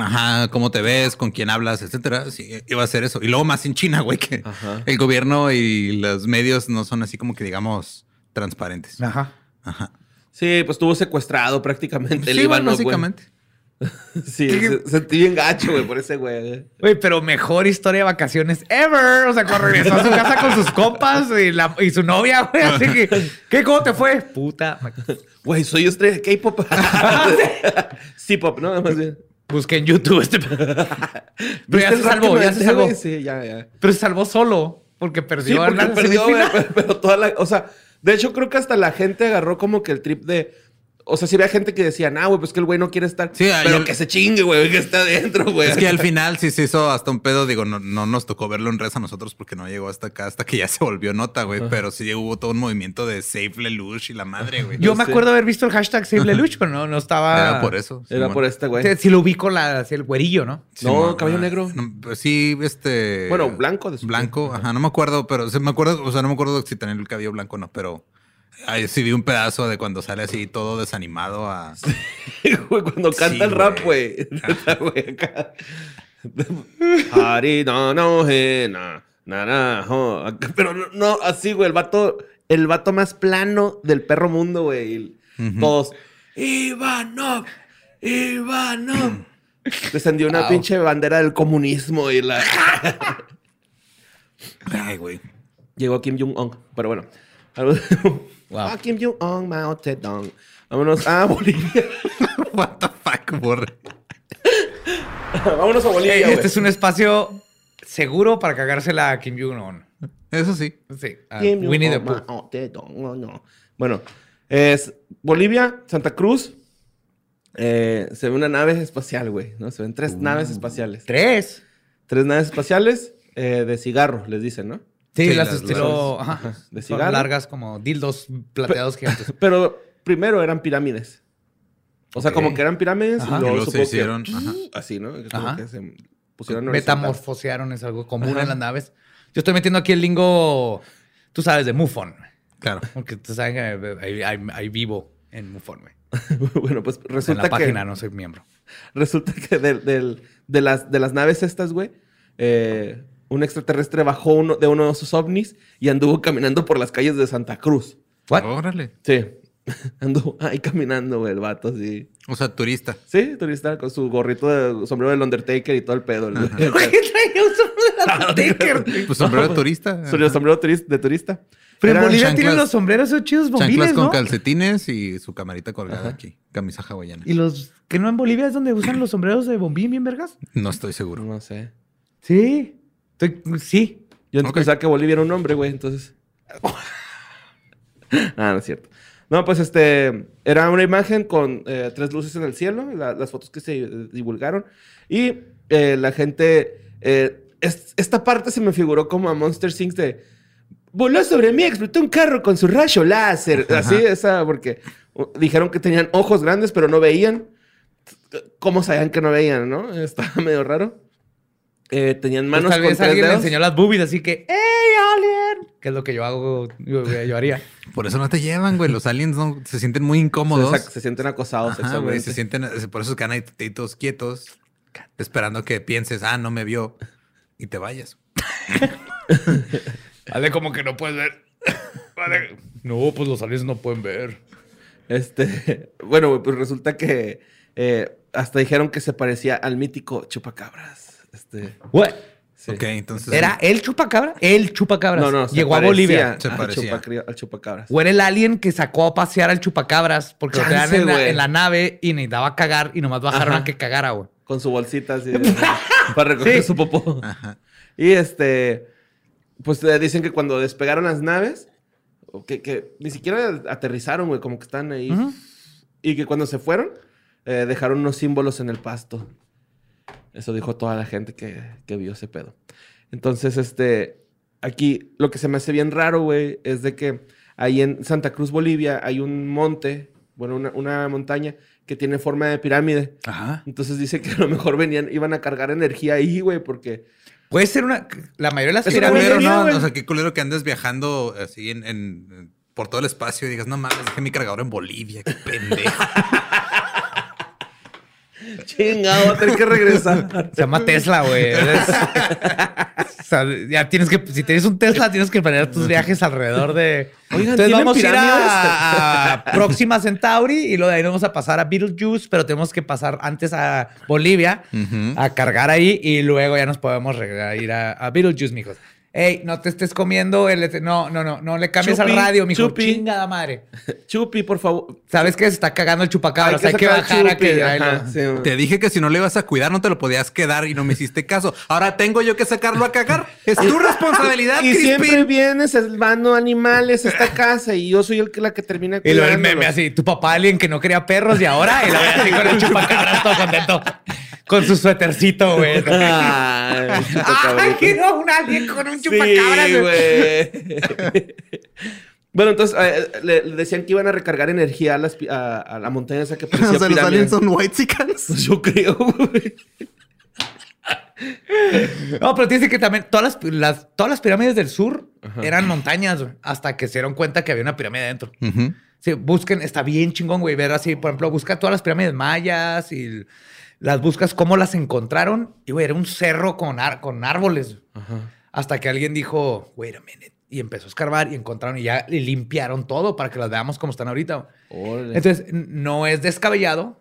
Ajá, cómo te ves, con quién hablas, etcétera. Sí, iba a ser eso. Y luego más en China, güey, que el gobierno y los medios no son así como que digamos transparentes. Ajá. Ajá. Sí, pues estuvo secuestrado prácticamente el Sí, güey, Líbano, güey. básicamente. Sí, se- sentí bien gacho, güey, por ese güey. Güey, pero mejor historia de vacaciones ever. O sea, cuando regresó a su casa con sus compas y, la- y su novia, güey. Así que, ¿qué? ¿Cómo te fue? Puta. Güey, soy estrella de K-pop. sí, pop, ¿no? Más bien. Busqué en YouTube este. Pero ya ¿Viste se salvó, ya se salvó. Sí, ya, ya. Pero se salvó solo porque Sí, perdió porque en la perdió, pero, pero toda la... O sea, de hecho, creo que hasta la gente agarró como que el trip de... O sea, si había gente que decía, nah, güey, pues que el güey no quiere estar. Sí, pero el- que se chingue, güey, que está adentro, güey. Es que al final sí se hizo hasta un pedo. Digo, no, no nos tocó verlo en res a nosotros porque no llegó hasta acá, hasta que ya se volvió nota, güey. Pero sí hubo todo un movimiento de Save Lelouch y la madre, güey. Yo me acuerdo haber visto el hashtag Save Lelouch, pero no, no estaba. Era por eso. Era Simón. por este, güey. Sí, sí lo ubico la, así el güerillo, ¿no? No, cabello ah, negro. no, pues sí, este. Bueno, blanco de su- Blanco, ajá, no me acuerdo, pero se me acuerdo, o sea, no me acuerdo si tenía el cabello blanco o no, pero ahí sí vi un pedazo de cuando sale así todo desanimado a. Güey, cuando canta Sí, el rap, güey. Pero no, así, güey, el vato, el vato más plano del perro mundo, güey. Todos, Ivanov, Ivanov. Descendió una pinche bandera del comunismo y la... Ay, güey. Llegó Kim Jong-un, pero bueno. Ah, Kim Jong-un, Mao Zedong. Vámonos a Bolivia. What the fuck, borre. Vámonos a Bolivia, güey. este es un espacio seguro para cagársela a Kim Jong-un. Eso sí. Sí, a Kim Winnie the Pooh. Mao Zedong, no, no. Bueno, es Bolivia, Santa Cruz. eh, se ve una nave espacial, güey. ¿no? Se ven tres naves espaciales. Tres. Tres naves espaciales eh, de cigarro, les dicen, ¿no? Sí, Sí, las las- estilo. las- ajá, de son cigarro. largas como dildos plateados gigantes. Pero primero eran pirámides. O sea, como que eran pirámides Ajá. y luego se que- hicieron, ajá. así, ¿no? Como Ajá. que se pusieron. Metamorfosearon es algo común Ajá. en las naves. Yo estoy metiendo aquí el lingo, tú sabes, de MUFON. Claro. Porque tú sabes que ahí, vivo en MUFON, güey. bueno, pues En resulta la que... página no soy miembro. Resulta que de, las, de las naves estas, güey, eh, un extraterrestre bajó uno, de uno de sus ovnis y anduvo caminando por las calles de Santa Cruz. ¿What? Órale. Sí. Anduvo ahí caminando, güey, el vato, así. O sea, turista. Sí, turista con su gorrito de sombrero del Undertaker y todo el pedo. el- ¿Por qué traía un sombrero de Undertaker? Pues sombrero de turista. Sombrero turis- de turista. Pero en Bolivia chanclas- tienen los sombreros esos chidos Chanclas bombiles, con ¿no? calcetines y su camarita colgada aquí. Camisa hawaiana. Y los que no en Bolivia es donde usan los sombreros de bombín bien vergas. No estoy seguro. No sé. Sí. Estoy- sí. Yo antes Ok. pensaba que Bolivia era un hombre, güey, entonces. ah, no es cierto. No, pues este. Era una imagen con eh, tres luces en el cielo, la- las fotos que se eh, divulgaron. Y eh, la gente. eh, es- esta parte se me figuró como a Monster Inc. de. Voló sobre mí, explotó un carro con su rayo láser. Así, esa, porque dijeron que tenían ojos grandes, pero no veían. ¿Cómo sabían que no veían, no? Estaba medio raro. Eh, tenían Pues manos tal con vez tres alguien le enseñó las boobies, así que, ¡Hey, alien! Que es lo que yo hago, yo, yo haría. Por eso no te llevan, güey. Los aliens no, se sienten muy incómodos. Se, se sienten acosados Ajá, güey, se sienten, por eso quedan ahí ahí todos quietos, esperando que pienses, ah, no me vio, y te vayas. Vale, como que no puedes ver. Vale. No, pues los aliens no pueden ver. Este, bueno, pues resulta que eh, hasta dijeron que se parecía al mítico chupacabras. Este, What? Sí. Ok, entonces. ¿Era el chupacabra? El chupacabras. No, no. se Llegó a Bolivia. Se al chupacri- al chupacabras. O era el alien que sacó a pasear al chupacabras porque lo tenían en la, en la nave y necesitaba cagar y nomás bajaron Ajá. a que cagara, güey. Con su bolsita así. para recoger Sí. su popó. Y este. Pues eh, dicen que cuando despegaron las naves, que ni siquiera aterrizaron, güey, como que están ahí. Y que cuando se fueron, eh, dejaron unos símbolos en el pasto. Eso dijo toda la gente que, que vio ese pedo. Entonces, este. Aquí lo que se me hace bien raro, güey, es de que ahí en Santa Cruz, Bolivia, hay un monte, bueno, una, una montaña que tiene forma de pirámide. Ajá. Entonces dice que a lo mejor venían, iban a cargar energía ahí, güey, porque. Puede ser una. La mayoría de las Es pirámides. culero, ¿no? güey. O sea, qué culero que andes viajando así en- en- por todo el espacio y digas, no mames, dejé mi cargador en Bolivia, qué pendejo. Chingado, voy a tener que regresar. Se llama Tesla, güey. O sea, ya tienes que, si tienes un Tesla, tienes que planear tus viajes alrededor de. Oigan, Entonces ¿tienen vamos a ir a, a Próxima Centauri y luego de ahí nos vamos a pasar a Beetlejuice, pero tenemos que pasar antes a Bolivia a cargar ahí y luego ya nos podemos ir a, a Beetlejuice, mijos. Ey, no te estés comiendo el... No, no, no, no le cambies Chupi, al radio, mijo. chupi. Chingada madre. Chupi, por favor. ¿Sabes qué? Se está cagando el chupacabras. Hay que, bajar a que... ajá, sí. Te dije que si no le ibas a cuidar, no te lo podías quedar y no me hiciste caso. Ahora tengo yo que sacarlo a cagar. Es tu responsabilidad, Y siempre vienes salvando animales a esta casa y yo soy el que la que termina Y luego el meme así, tu papá alguien que no quería perros y ahora y la así con el chupacabras todo contento. Con su suétercito, güey. Ay, Ay, no, un alien con un Sí, chupacabras. güey. güey. bueno, entonces eh, le, le decían que iban a recargar energía a, las a, a la montaña esa que parecía O sea, los pirámide. aliens son white Pues yo creo, güey. No, pero dice que también todas las, las- todas las pirámides del sur eran montañas, güey, hasta que se dieron cuenta que había una pirámide adentro. Sí, busquen, está bien chingón, güey, ver así, por ejemplo, busca todas las pirámides mayas y las buscas cómo las encontraron. Y, güey, era un cerro con, ar- con árboles. Hasta que alguien dijo, wait a minute. Y empezó a escarbar y encontraron y ya limpiaron todo para que las veamos como están ahorita. Entonces, no es descabellado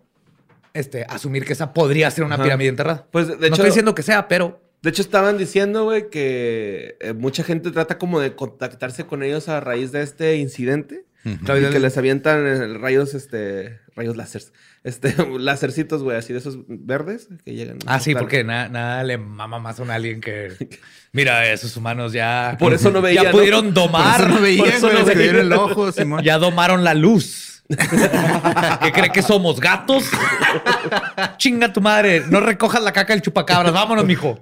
este, asumir que esa podría ser una Ajá. pirámide enterrada. Pues, de no hecho- estoy diciendo que sea, pero De hecho, estaban diciendo, güey, que eh, mucha gente trata como de contactarse con ellos a raíz de este incidente. Y que les avientan rayos, este, rayos láseres. Este, lásercitos, güey, así de esos verdes que llegan. Ah, sí, Claro. porque na- nada le mama más a un alien que. Mira, esos humanos ya. Por eso no veía, Ya ¿no? pudieron Por domar. eso no por eso güey, no les veía. cayó en el ojo, Simón. Ya domaron la luz. ¿Qué cree que somos gatos? Chinga tu madre. No recojas la caca del chupacabras. Vámonos, mijo.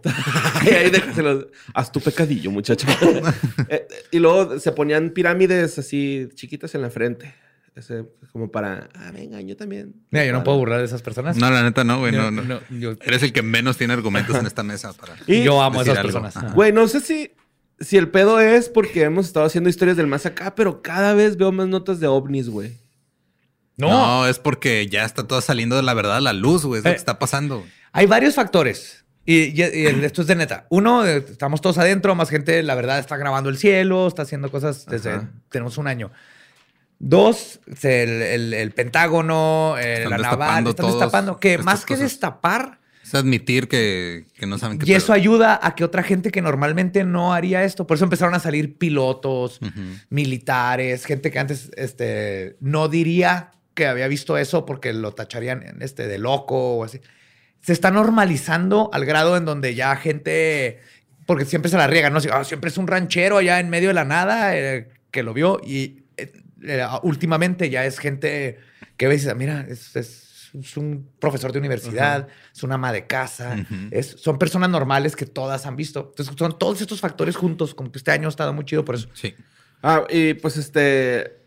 Y ahí déjaselos. Haz tu pecadillo, muchacho. Eh, y luego se ponían pirámides así chiquitas en la frente. Ese, como para, ah, venga, yo también. Mira, yo no Para- puedo burlar de esas personas. No, la neta no, güey. No, no. no, yo- Eres el que menos tiene argumentos en esta mesa para. Y- yo amo a esas algo. personas. Ajá. Güey, no sé si, si el pedo es porque hemos estado haciendo historias del más acá, pero cada vez veo más notas de ovnis, güey. No, No. es porque ya está todo saliendo de la verdad a la luz, güey. Es lo Eh. que está pasando. Hay varios factores. Y, y- y esto es de neta. Uno, eh, estamos todos adentro, más gente, la verdad, está grabando el cielo, está haciendo cosas desde. Ajá. Tenemos un año. Dos, el, el- el Pentágono, eh, Están la naval, están destapando. Que más que cosas. destapar, Es admitir que, que no saben qué y eso ayuda a que otra gente que normalmente no haría esto. Por eso empezaron a salir pilotos, militares, gente que antes este, no diría que había visto eso porque lo tacharían este, de loco o así. Se está normalizando al grado en donde ya gente, porque siempre se la riega, ¿no? Así, "Ah, siempre es un ranchero allá en medio de la nada eh, que lo vio y eh, últimamente ya es gente que ves mira, es, es- es un profesor de universidad, es una ama de casa, es- son personas normales que todas han visto. Entonces son todos estos factores juntos, como que este año ha estado muy chido por eso. Sí. Ah, y pues este.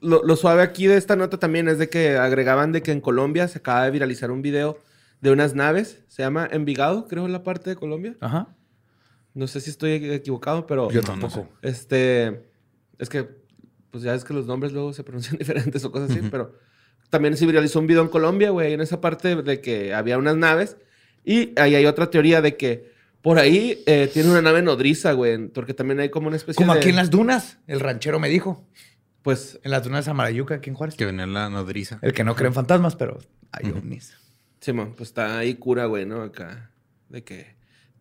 Lo, lo suave aquí de esta nota también es de que agregaban de que en Colombia se acaba de viralizar un video de unas naves. Se llama Envigado, creo, en la parte de Colombia. Ajá. No sé si estoy equivocado, pero. Yo No, no tampoco. Este. Es que. Pues ya es que los nombres luego se pronuncian diferentes o cosas así, pero. También se viralizó un video en Colombia, güey, en esa parte de que había unas naves. Y ahí hay otra teoría de que por ahí eh, tiene una nave nodriza, güey, porque también hay como una especie Como de. aquí en las dunas, el ranchero me dijo. Pues En las dunas de Samarayuca, aquí en Juárez. Que venía la nodriza. El que no cree en fantasmas, pero hay ovnis. Sí, man, pues está ahí cura, güey, ¿no? Acá. De que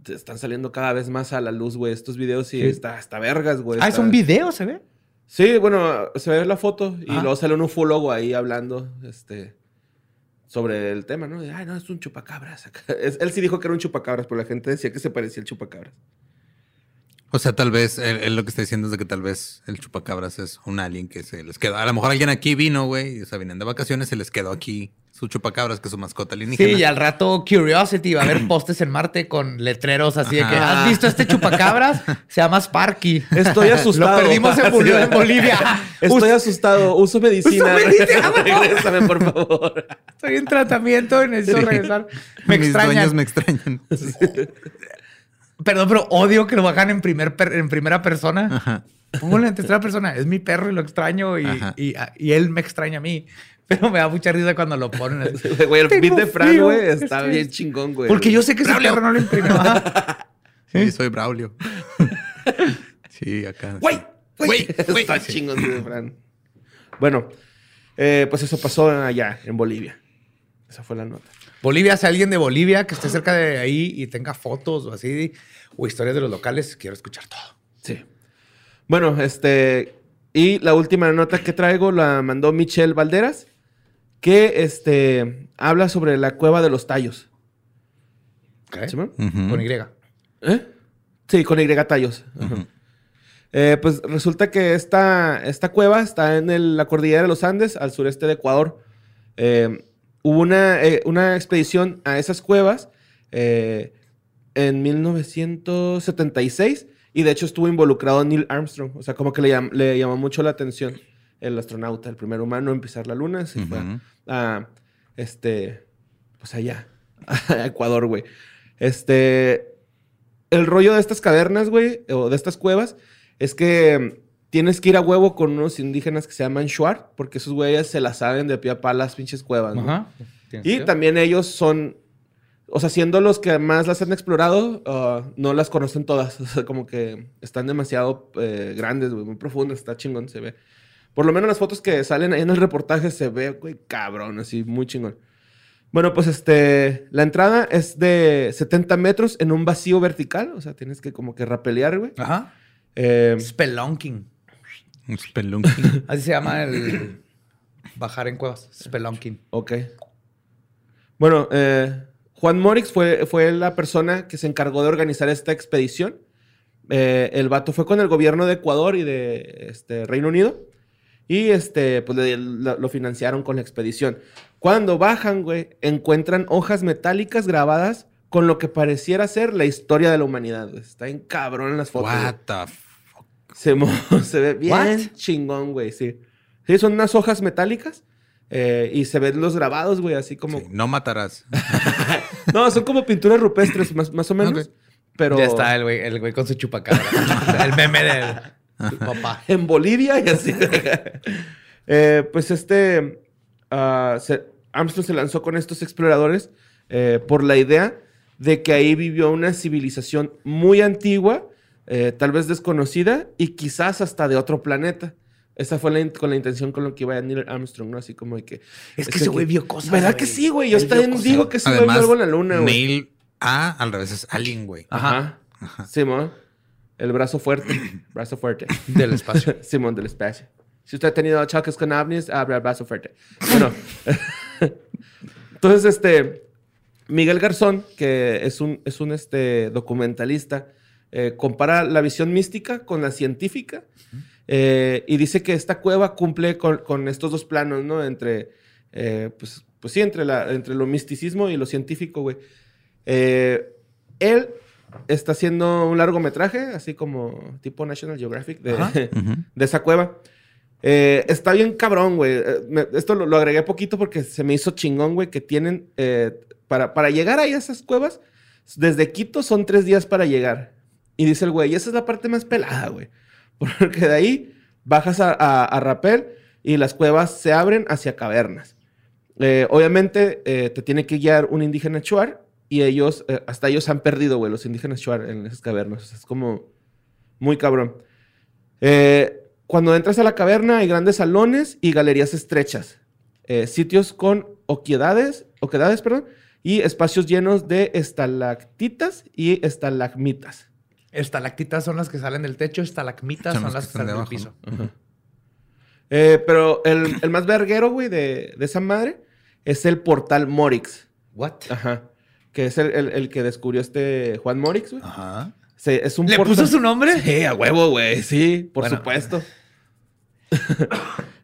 están saliendo cada vez más a la luz, güey, estos videos y está hasta vergas, güey. Ah, es está- un video, ¿se ve? Sí, bueno, se ve la foto y Ah. luego sale un ufólogo ahí hablando, este, sobre el tema, ¿no? De, Ay, no, es un chupacabras. acá". Es- él sí dijo que era un chupacabras, pero la gente decía que se parecía al chupacabras. O sea, tal vez él, él lo que está diciendo es de que tal vez el chupacabras es un alien que se les quedó. A lo mejor alguien aquí vino, güey, o sea, vienen de vacaciones, se les quedó aquí su chupacabras, que es su mascota alienígena. Sí, y al rato Curiosity va a haber postes en Marte con letreros así de que. ¿has visto este chupacabras? Se llama Sparky. Estoy asustado. Lo perdimos en, Bol- en Bolivia. Estoy Us- asustado, uso medicina. Uso medicina, por favor. Regrésame, por favor. Estoy en tratamiento y necesito regresar. Me Mis extrañan. dueños me extrañan. Perdón, pero odio que lo bajan en, primer per- en primera persona. Ajá. Póngale en tercera persona. Es mi perro y lo extraño y, Ajá. y- y él me extraña a mí. Pero me da mucha risa cuando lo ponen. así. Güey, el beat de Fran, güey, está estoy- bien chingón, güey. Porque yo sé que ese perro no lo imprimió. Sí, soy Braulio. sí, acá. ¡Güey! ¡Güey! Está chingón, de Fran. Bueno, eh, pues eso pasó allá, en Bolivia. Esa fue la nota. Bolivia, si alguien de Bolivia que esté cerca de ahí y tenga fotos o así, o historias de los locales, quiero escuchar todo. Sí. Bueno, este. Y la última nota que traigo la mandó Michelle Valderas, que este habla sobre la cueva de los tallos. ¿Sí. Con Y. ¿Eh? Sí, con Y tallos. Ajá. Eh, pues resulta que esta, esta cueva está en el- la cordillera de los Andes, al sureste de Ecuador. Eh, hubo una, eh, una expedición a esas cuevas eh, en 1976 y de hecho estuvo involucrado Neil Armstrong. O sea, como que le, llam- le llamó mucho la atención el astronauta, el primer humano en pisar la luna. Se fue Ujú. a, este, pues allá, a Ecuador, güey. Este, el rollo de estas cavernas, güey, o de estas cuevas, es que mm, tienes que ir a huevo con unos indígenas que se llaman Shuar, porque esos güeyes se las saben de pie a pala las pinches cuevas, ¿no? Ajá. Y también ellos son, o sea, siendo los que más las han explorado, ah, no las conocen todas. O sea, como que están demasiado eh, grandes, güey, muy profundas, está chingón, se ve. Por lo menos las fotos que salen ahí en el reportaje se ve, güey, cabrón, así, muy chingón. Bueno, pues este, la entrada es de 70 metros en un vacío vertical, o sea, tienes que como que rapelear, güey. Ajá. Eh, Spelunking. Un spelunky. Así se llama el bajar en cuevas. Spelunking. Ok. Bueno, eh, Juan Morix fue, fue la persona que se encargó de organizar esta expedición. Eh, el vato fue con el gobierno de Ecuador y de este, Reino Unido. Y este, pues le- lo, lo financiaron con la expedición. Cuando bajan, güey, encuentran hojas metálicas grabadas con lo que pareciera ser la historia de la humanidad. güey. Está en cabrón en las fotos. What the fuck? Se, se ve bien What? chingón, güey, sí. Sí, son unas hojas metálicas eh, y se ven los grabados, güey, así como... Sí, no matarás. No, son como pinturas rupestres, más, más o menos. Ok. Pero Ya está el güey, el güey con su chupacabra. el meme del del papá. en Bolivia y así. Eh, pues este... se- Armstrong se lanzó con estos exploradores eh, por la idea de que ahí vivió una civilización muy antigua, eh, tal vez desconocida y quizás hasta de otro planeta. Esa fue la con la intención con lo que iba Neil Armstrong, ¿no? Así como de que... Es que ese güey vio cosas, ¿Verdad güey. que sí, güey? Yo también digo que ese güey vio Además, algo en la luna, güey. Neil A al revés es alien, güey. Ajá. Simón. El brazo fuerte. brazo fuerte. Del espacio. Simón del espacio. Si usted ha tenido choques con ovnis, abre el brazo fuerte. Bueno. Entonces, este... Miguel Garzón, que es un, es un este, documentalista, eh, compara la visión mística con la científica eh, y dice que esta cueva cumple con, con estos dos planos, ¿no? Entre, eh, pues, pues sí, entre, la, entre lo misticismo y lo científico, güey. Eh, él está haciendo un largometraje, así como tipo National Geographic, de, esa cueva. Eh, está bien cabrón, güey. Eh, esto lo, lo agregué poquito porque se me hizo chingón, güey, que tienen... eh, para, para llegar ahí a esas cuevas, desde Quito son tres días para llegar. Y dice el güey, y esa es la parte más pelada, güey. Porque de ahí bajas a, a, a Rapel y las cuevas se abren hacia cavernas. Obviamente te tiene que guiar un indígena chuar y ellos, eh, hasta ellos han perdido, güey, los indígenas chuar en esas cavernas. O sea, es como muy cabrón. Eh, cuando entras a la caverna hay grandes salones y galerías estrechas. Eh, sitios con oquedades, oquedades, perdón, y espacios llenos de estalactitas y estalagmitas. Estalactitas son las que salen del techo, estalagmitas son, las que salen del piso. Eh, pero el, el más verguero, güey, de, de esa madre es el portal Morix. What? Ajá. Que es el, el- el que descubrió este Juan Morix, güey. Ajá. Es un ¿Le portal- puso su nombre? Sí, a huevo, güey. Sí, por Bueno. supuesto.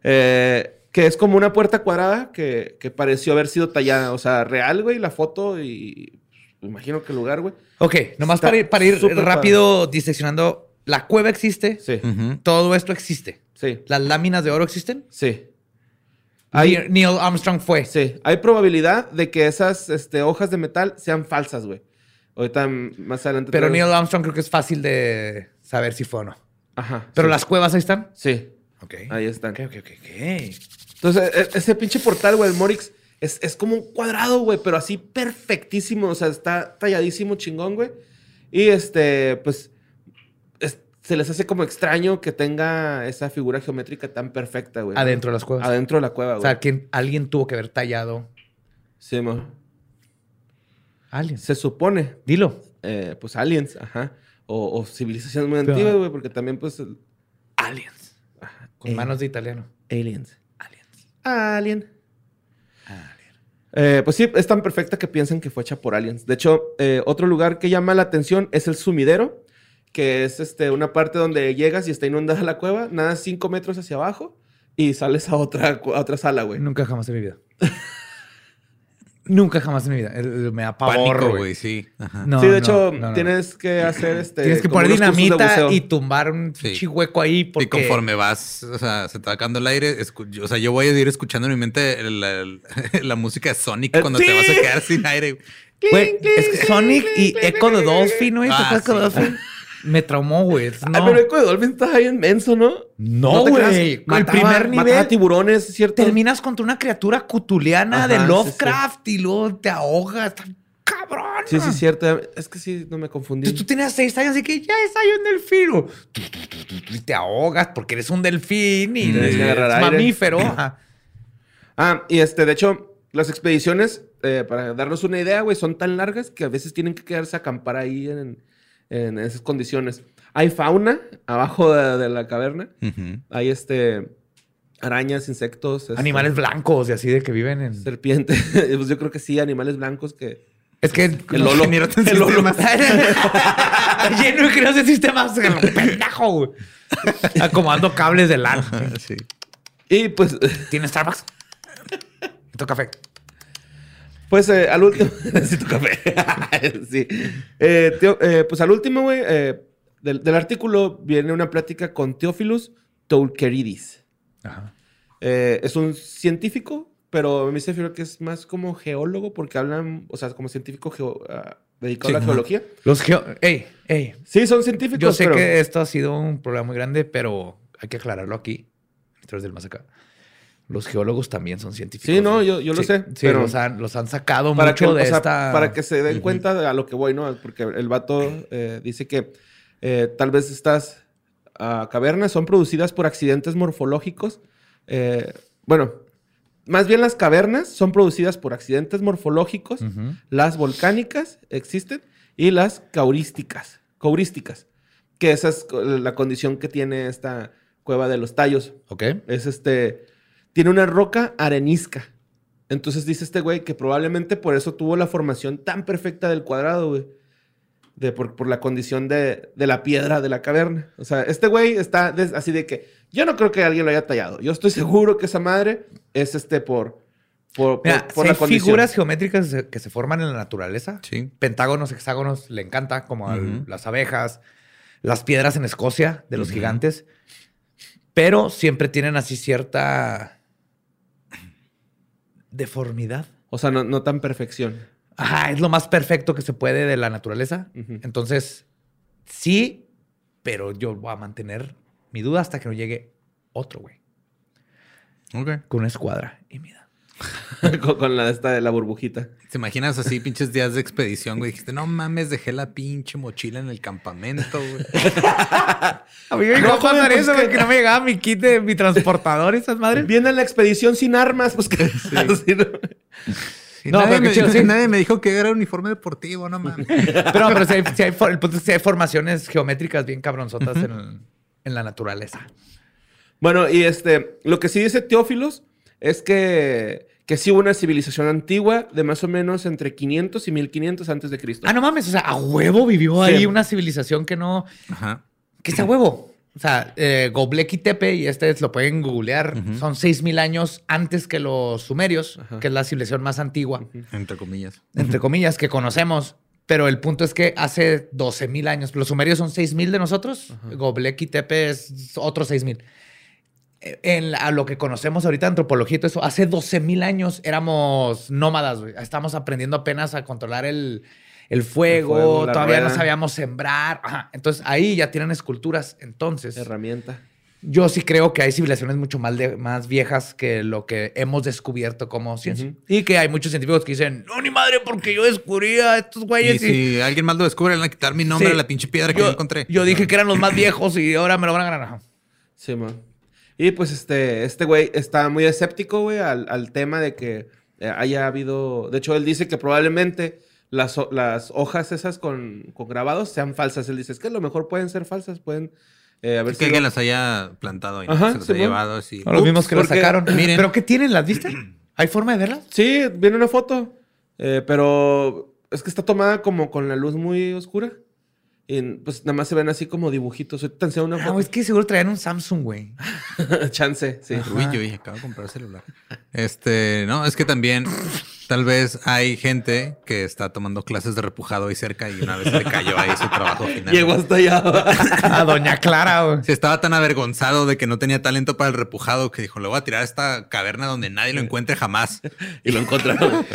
Eh, que es como una puerta cuadrada que, que pareció haber sido tallada. O sea, real, güey, la foto y... imagino que el lugar, güey. Ok, nomás para ir, para ir rápido diseccionando. La cueva existe. Sí. Todo esto existe. sí, ¿Las láminas de oro existen? sí. Hay, Neil Armstrong fue. sí, hay probabilidad de que esas este, hojas de metal sean falsas, güey. Ahorita más adelante... Pero Neil Armstrong creo que es fácil de saber si fue o no. Ajá. Pero sí. las cuevas ahí están. Sí, Ok. ahí están. Ok, ok, ok, ok. Entonces, e- ese pinche portal, güey, el Morix, es, es como un cuadrado, güey, pero así perfectísimo. O sea, está talladísimo, chingón, güey. Y este, pues, es- se les hace como extraño que tenga esa figura geométrica tan perfecta, güey. Adentro de las cuevas. Adentro de la cueva, O güey. sea, que alguien tuvo que haber tallado. Sí, mo. Aliens. Se supone, Dilo. eh, pues, aliens, ajá. O, o civilizaciones muy Pero- antiguas, güey, porque también, pues, Aliens. Con Eh. manos de italiano. aliens. Aliens. Alien. Eh, pues sí, es tan perfecta que piensan que fue hecha por aliens. De hecho, otro lugar que llama la atención es el sumidero, que es este, una parte donde llegas y está inundada la cueva, nadas cinco metros hacia abajo y sales a otra, a otra sala, güey. Nunca jamás en mi vida. Nunca jamás en mi vida. Me da pavor, güey. güey, sí. Ajá. No, sí, de no, hecho, no, no. tienes que hacer este. Tienes que poner de dinamita y tumbar un Sí. pinche hueco ahí porque... Y conforme vas, o sea, se te va acabando el aire, o sea, yo voy a ir escuchando en mi mente el- el- la música de Sonic Eh, cuando sí. te vas a quedar sin aire. güey. Es que Sonic y Echo the Dolphin, güey. ¿Se Ah, de the Dolphin? Me traumó, güey. Ay, No, pero Eco de Dolphin está ahí inmenso, ¿no? No, güey. El Mataba- primer nivel- Mataba tiburones, ¿cierto? terminas contra una criatura cutuliana Ajá, de sí, Lovecraft y luego te ahogas. Está cabrón. Sí, sí, cierto. Es que sí, no me confundí. Entonces tú tenías seis años y que ya está ahí un delfín. Y te ahogas porque eres un delfín y que eres mamífero. Ajá. Ah, y este, de hecho, las expediciones, eh, para darnos una idea, güey, son tan largas que a veces tienen que quedarse a acampar ahí en, en esas condiciones. Hay fauna abajo de, de la caverna. Hay este arañas, insectos, este, Animales blancos y así de que viven en. serpientes. pues yo creo que sí, animales blancos que. Es que El Lolo. El Lolo. lleno de creos de sistemas. Pendejo, güey. Acomodando cables de LAN. Sí. Y pues, ¿Tiene Starbucks? Necesito café. Pues eh, al último. Necesito café. sí. Eh, Teo- eh, pues al último, güey, del, del artículo viene una plática con Theophilus Toulkeridis. Ajá. Es un científico, pero a mí se refiere que es más como geólogo porque hablan, o sea, como científico geo- ah, dedicado Sí, a la geología. Los geo... Ey, ey. Sí, son científicos. Yo sé pero- que esto ha sido un problema muy grande, pero hay que aclararlo aquí. Historias del más acá. Los geólogos también son científicos. Sí, no, yo- yo lo Sí, sé, Sí, pero- los, han, los han sacado para mucho que, de o sea, esta... para que se den cuenta de a lo que voy, ¿no? Porque el vato eh, dice que eh, tal vez estas ah, cavernas son producidas por accidentes morfológicos. Eh, bueno, más bien las cavernas son producidas por accidentes morfológicos. Las volcánicas existen y las caurísticas. Caurísticas. Que esa es la condición que tiene esta cueva de los tallos. Ok. Es este. Tiene una roca arenisca. Entonces dice este güey que probablemente por eso tuvo la formación tan perfecta del cuadrado, güey. De, por, por la condición de, de la piedra de la caverna. O sea, este güey está des- así de que yo no creo que alguien lo haya tallado. Yo estoy seguro que esa madre es este por, por, por- Mira, por si la hay condición. figuras geométricas que se forman en la naturaleza. Sí. Pentágonos, hexágonos, le encanta, como al- las abejas, las piedras en Escocia de los gigantes. Pero siempre tienen así cierta deformidad. O sea, no, no tan perfección. Ajá, es lo más perfecto que se puede de la naturaleza. Entonces, sí, pero yo voy a mantener mi duda hasta que no llegue otro güey Ok. con una escuadra y mida. con, con la esta de la burbujita. ¿Te imaginas así pinches días de expedición, güey? Dijiste, no mames, dejé la pinche mochila en el campamento, güey. A mí me No, pues eso, que- güey, que no me llegaba mi kit de mi transportador y esas madres. Viene la expedición sin armas, pues que así, ¿no? No, nadie, pero me, sí. nadie me dijo que era uniforme deportivo, no mames. Pero, pero si hay, si for- sí formaciones geométricas bien cabronzotas en, el- en la naturaleza. Bueno, y este, lo que sí dice Teófilos es que, que sí hubo una civilización antigua de más o menos entre 500 y 1500 antes de Cristo. Ah, no mames. O sea, a huevo vivió Sí. ahí una civilización que no. Ajá. que sea huevo. O sea, eh, Göbekli Tepe, y este lo pueden googlear, son 6000 años antes que los sumerios, que es la civilización más antigua, Entre comillas. entre comillas, que conocemos. Pero el punto es que hace 12000 años, los sumerios son 6000 de nosotros, Göbekli Tepe es otros 6000. En la- a lo que conocemos ahorita antropología y todo eso, hace 12000 años éramos nómadas, güey. Estamos aprendiendo apenas a controlar el, el fuego, El fuego, la todavía no sabíamos sembrar. Ajá. Entonces ahí ya tienen esculturas. Entonces, Herramienta. yo sí creo que hay civilizaciones mucho más, de- más viejas que lo que hemos descubierto como ciencia. Y que hay muchos científicos que dicen, no, ni madre, porque yo descubría estos Y güeyes. y- si alguien más lo descubre, le van a quitar mi nombre Sí. a la pinche piedra que yo, yo encontré. yo dije que eran los más viejos y ahora me lo van a ganar. Sí, man. Y pues este, este güey está muy escéptico, güey, al, al tema de que eh, haya habido. De hecho, él dice que probablemente las, las hojas esas con, con grabados sean falsas. Él dice, es que a lo mejor pueden ser falsas, pueden eh, haber Es que alguien las haya plantado y Ajá, se las sí, ha bueno. llevado así. Los mismos que porque- sacaron. miren. ¿Pero qué tienen? ¿Las viste? ¿Hay forma de verlas? Sí, viene una foto, eh, pero es que está tomada como con la luz muy oscura. Pues nada más se ven así como dibujitos. Ahorita enseño una Ah, foto. es que seguro traían un Samsung, güey. Chance, sí. Uy, yo dije, acabo de comprar celular. Este, no, es que también tal vez hay gente que está tomando clases de repujado ahí cerca y una vez se le cayó ahí su trabajo final. Llegó hasta allá. A Doña Clara, güey. Sí, estaba tan avergonzado de que no tenía talento para el repujado que dijo, le voy a tirar a esta caverna donde nadie lo encuentre jamás. y lo encontraron.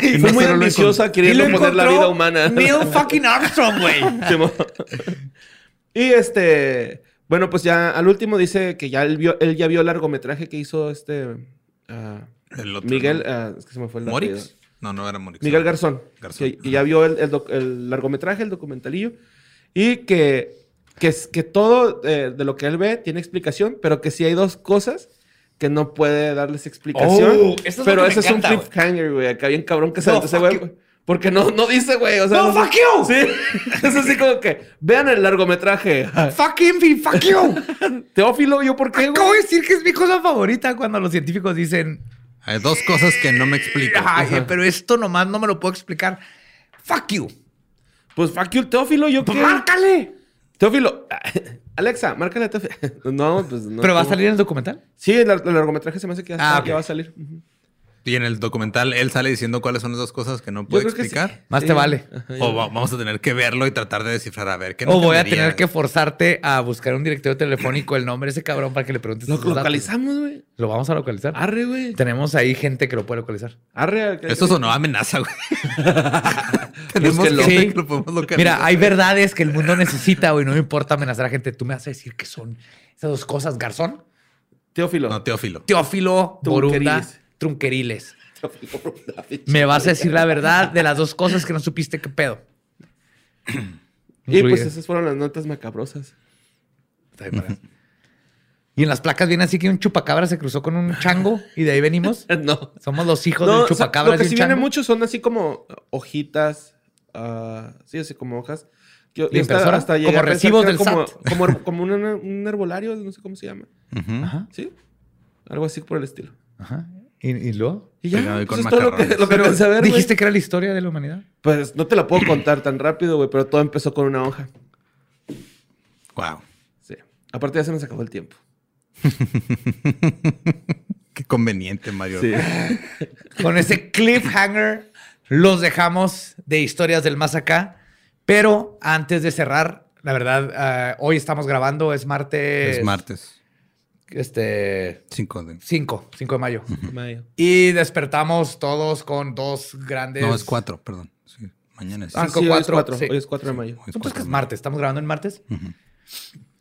y fue muy ambiciosa queriendo poner la vida humana. Neil fucking Armstrong, güey. Y este, bueno, pues ya al último dice que ya él, vio, él ya vio el largometraje que hizo este ah, El otro, Miguel, ¿no? ah, es que se me fue el apellido. ¿Morix? No, no era Morix. Miguel Garzón, Garzón, que, que ya vio el, el doc- el largometraje, el documentalillo, y que, que, es- que todo eh, de lo que él ve tiene explicación, pero que sí hay dos cosas que no puede darles explicación. Oh, eso es pero ese es un encanta, cliffhanger, güey. Acá bien cabrón que se No, ese güey. Porque no, no dice, güey. O sea, No, sé- fuck you. Sí. Es así como que vean el largometraje. Fuck him, y fuck you. Teófilo, ¿yo por qué, Acabo de decir que es mi cosa favorita cuando los científicos dicen, Hay dos cosas que no me explico. Ay, pero esto nomás no me lo puedo explicar. Fuck you. Pues fuck you, Teófilo, ¿yo qué? Pues márcale. Teófilo. Alexa, márcale a Teófilo. No, pues no. ¿Pero va a salir en el documental? Sí, el, lar- el largometraje se me hace que ya, Ah, ya va a salir. Ujú. Y en el documental él sale diciendo cuáles son las dos cosas que no puede que sí. explicar. Más Sí. te vale. Ajá, O va- vamos a tener que verlo y tratar de descifrar a ver qué O voy a tener que forzarte a buscar un directorio telefónico el nombre de ese cabrón para que le preguntes. Lo localizamos, güey. Lo vamos a localizar. Arre, güey. Tenemos ahí gente que lo puede localizar. Arre. Eso sonó amenaza, güey. Tenemos gente Sí. que lo podemos localizar. Mira, hay verdades que el mundo necesita, güey. No me importa amenazar a gente. Tú me vas a decir que son esas dos cosas. Garzón, Teófilo. No, Teófilo. Teófilo, Borunda. Trunqueriles. Me vas a decir la verdad de las dos cosas que no supiste qué pedo. Y pues esas fueron las notas macabrosas. Y en las placas viene así que un chupacabra se cruzó con un chango y de ahí venimos. no. Somos los hijos No, del o sea, chupacabra lo que y un sí viene mucho son así como hojitas. ah, sí, así como hojas. Yo, ¿De impresora? Como llegué a pensar recibos del como, SAT. Como, como un, un herbolario, no sé cómo se llama. Ajá, ¿Sí? Algo así por el estilo. ajá. ¿Y, y luego? Y ya, pues con es todo lo que, lo que pensé ver, güey. Dijiste que era la historia de la humanidad. Pues no te la puedo contar tan rápido, güey, pero todo empezó con una hoja. Wow. Sí. Aparte ya se nos acabó el tiempo. Qué conveniente, Mario. Sí. Con ese cliffhanger los dejamos de historias del más acá. Pero antes de cerrar, la verdad, ah, hoy estamos grabando, es martes. Es martes. Este. 5 de... 5, 5 de mayo. Mayo. Y despertamos todos con dos grandes. No, es 4, perdón. Sí, mañana es. Ah, Sí, con sí, hoy es cuatro, cuatro. sí. Hoy es 4 de mayo. Hoy es Entonces, que es martes, estamos grabando en martes.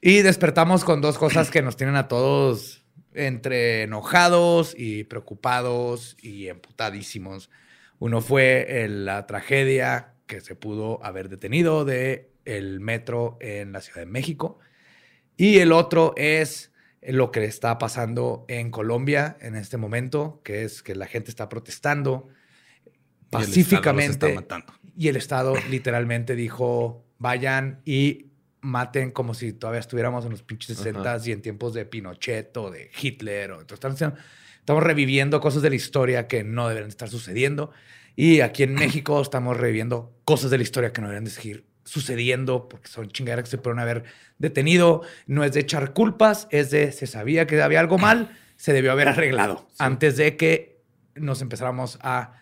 Y despertamos con dos cosas que nos tienen a todos entre enojados y preocupados y emputadísimos. Uno fue el- la tragedia que se pudo haber detenido de el metro en la Ciudad de México. Y el otro es lo que está pasando en Colombia en este momento, que es que la gente está protestando Y el Estado los pacíficamente. Y el Estado literalmente dijo, vayan y maten como si todavía estuviéramos en los pinches 60 y en tiempos de Pinochet o de Hitler. O, entonces, estamos reviviendo cosas de la historia que no deben estar sucediendo. Y aquí en México estamos reviviendo cosas de la historia que no deben de seguir sucediendo porque son chingaderas que se pueden haber detenido. No es de echar culpas, es de se sabía que había algo mal, se debió haber arreglado antes de que nos empezáramos a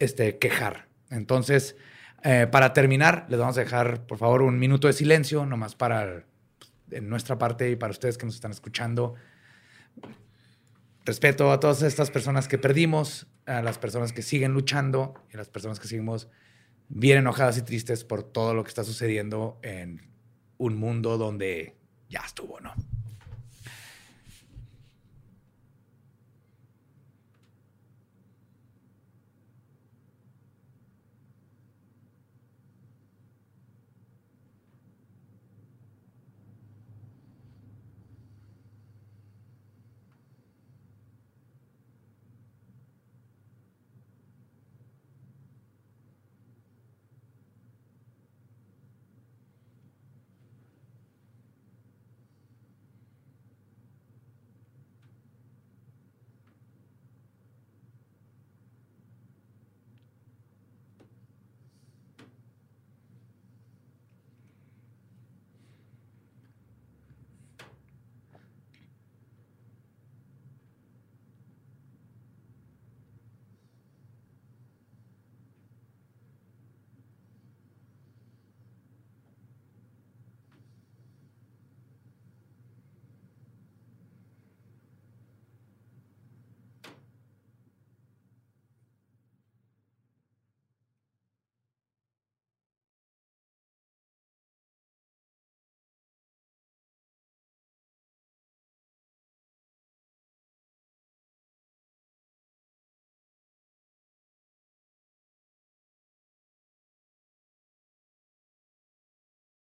este, quejar. Entonces, eh, para terminar, les vamos a dejar, por favor, un minuto de silencio, nomás para en nuestra parte y para ustedes que nos están escuchando. Respeto a todas estas personas que perdimos, a las personas que siguen luchando y a las personas que seguimos bien enojadas y tristes por todo lo que está sucediendo en un mundo donde ya estuvo, ¿no?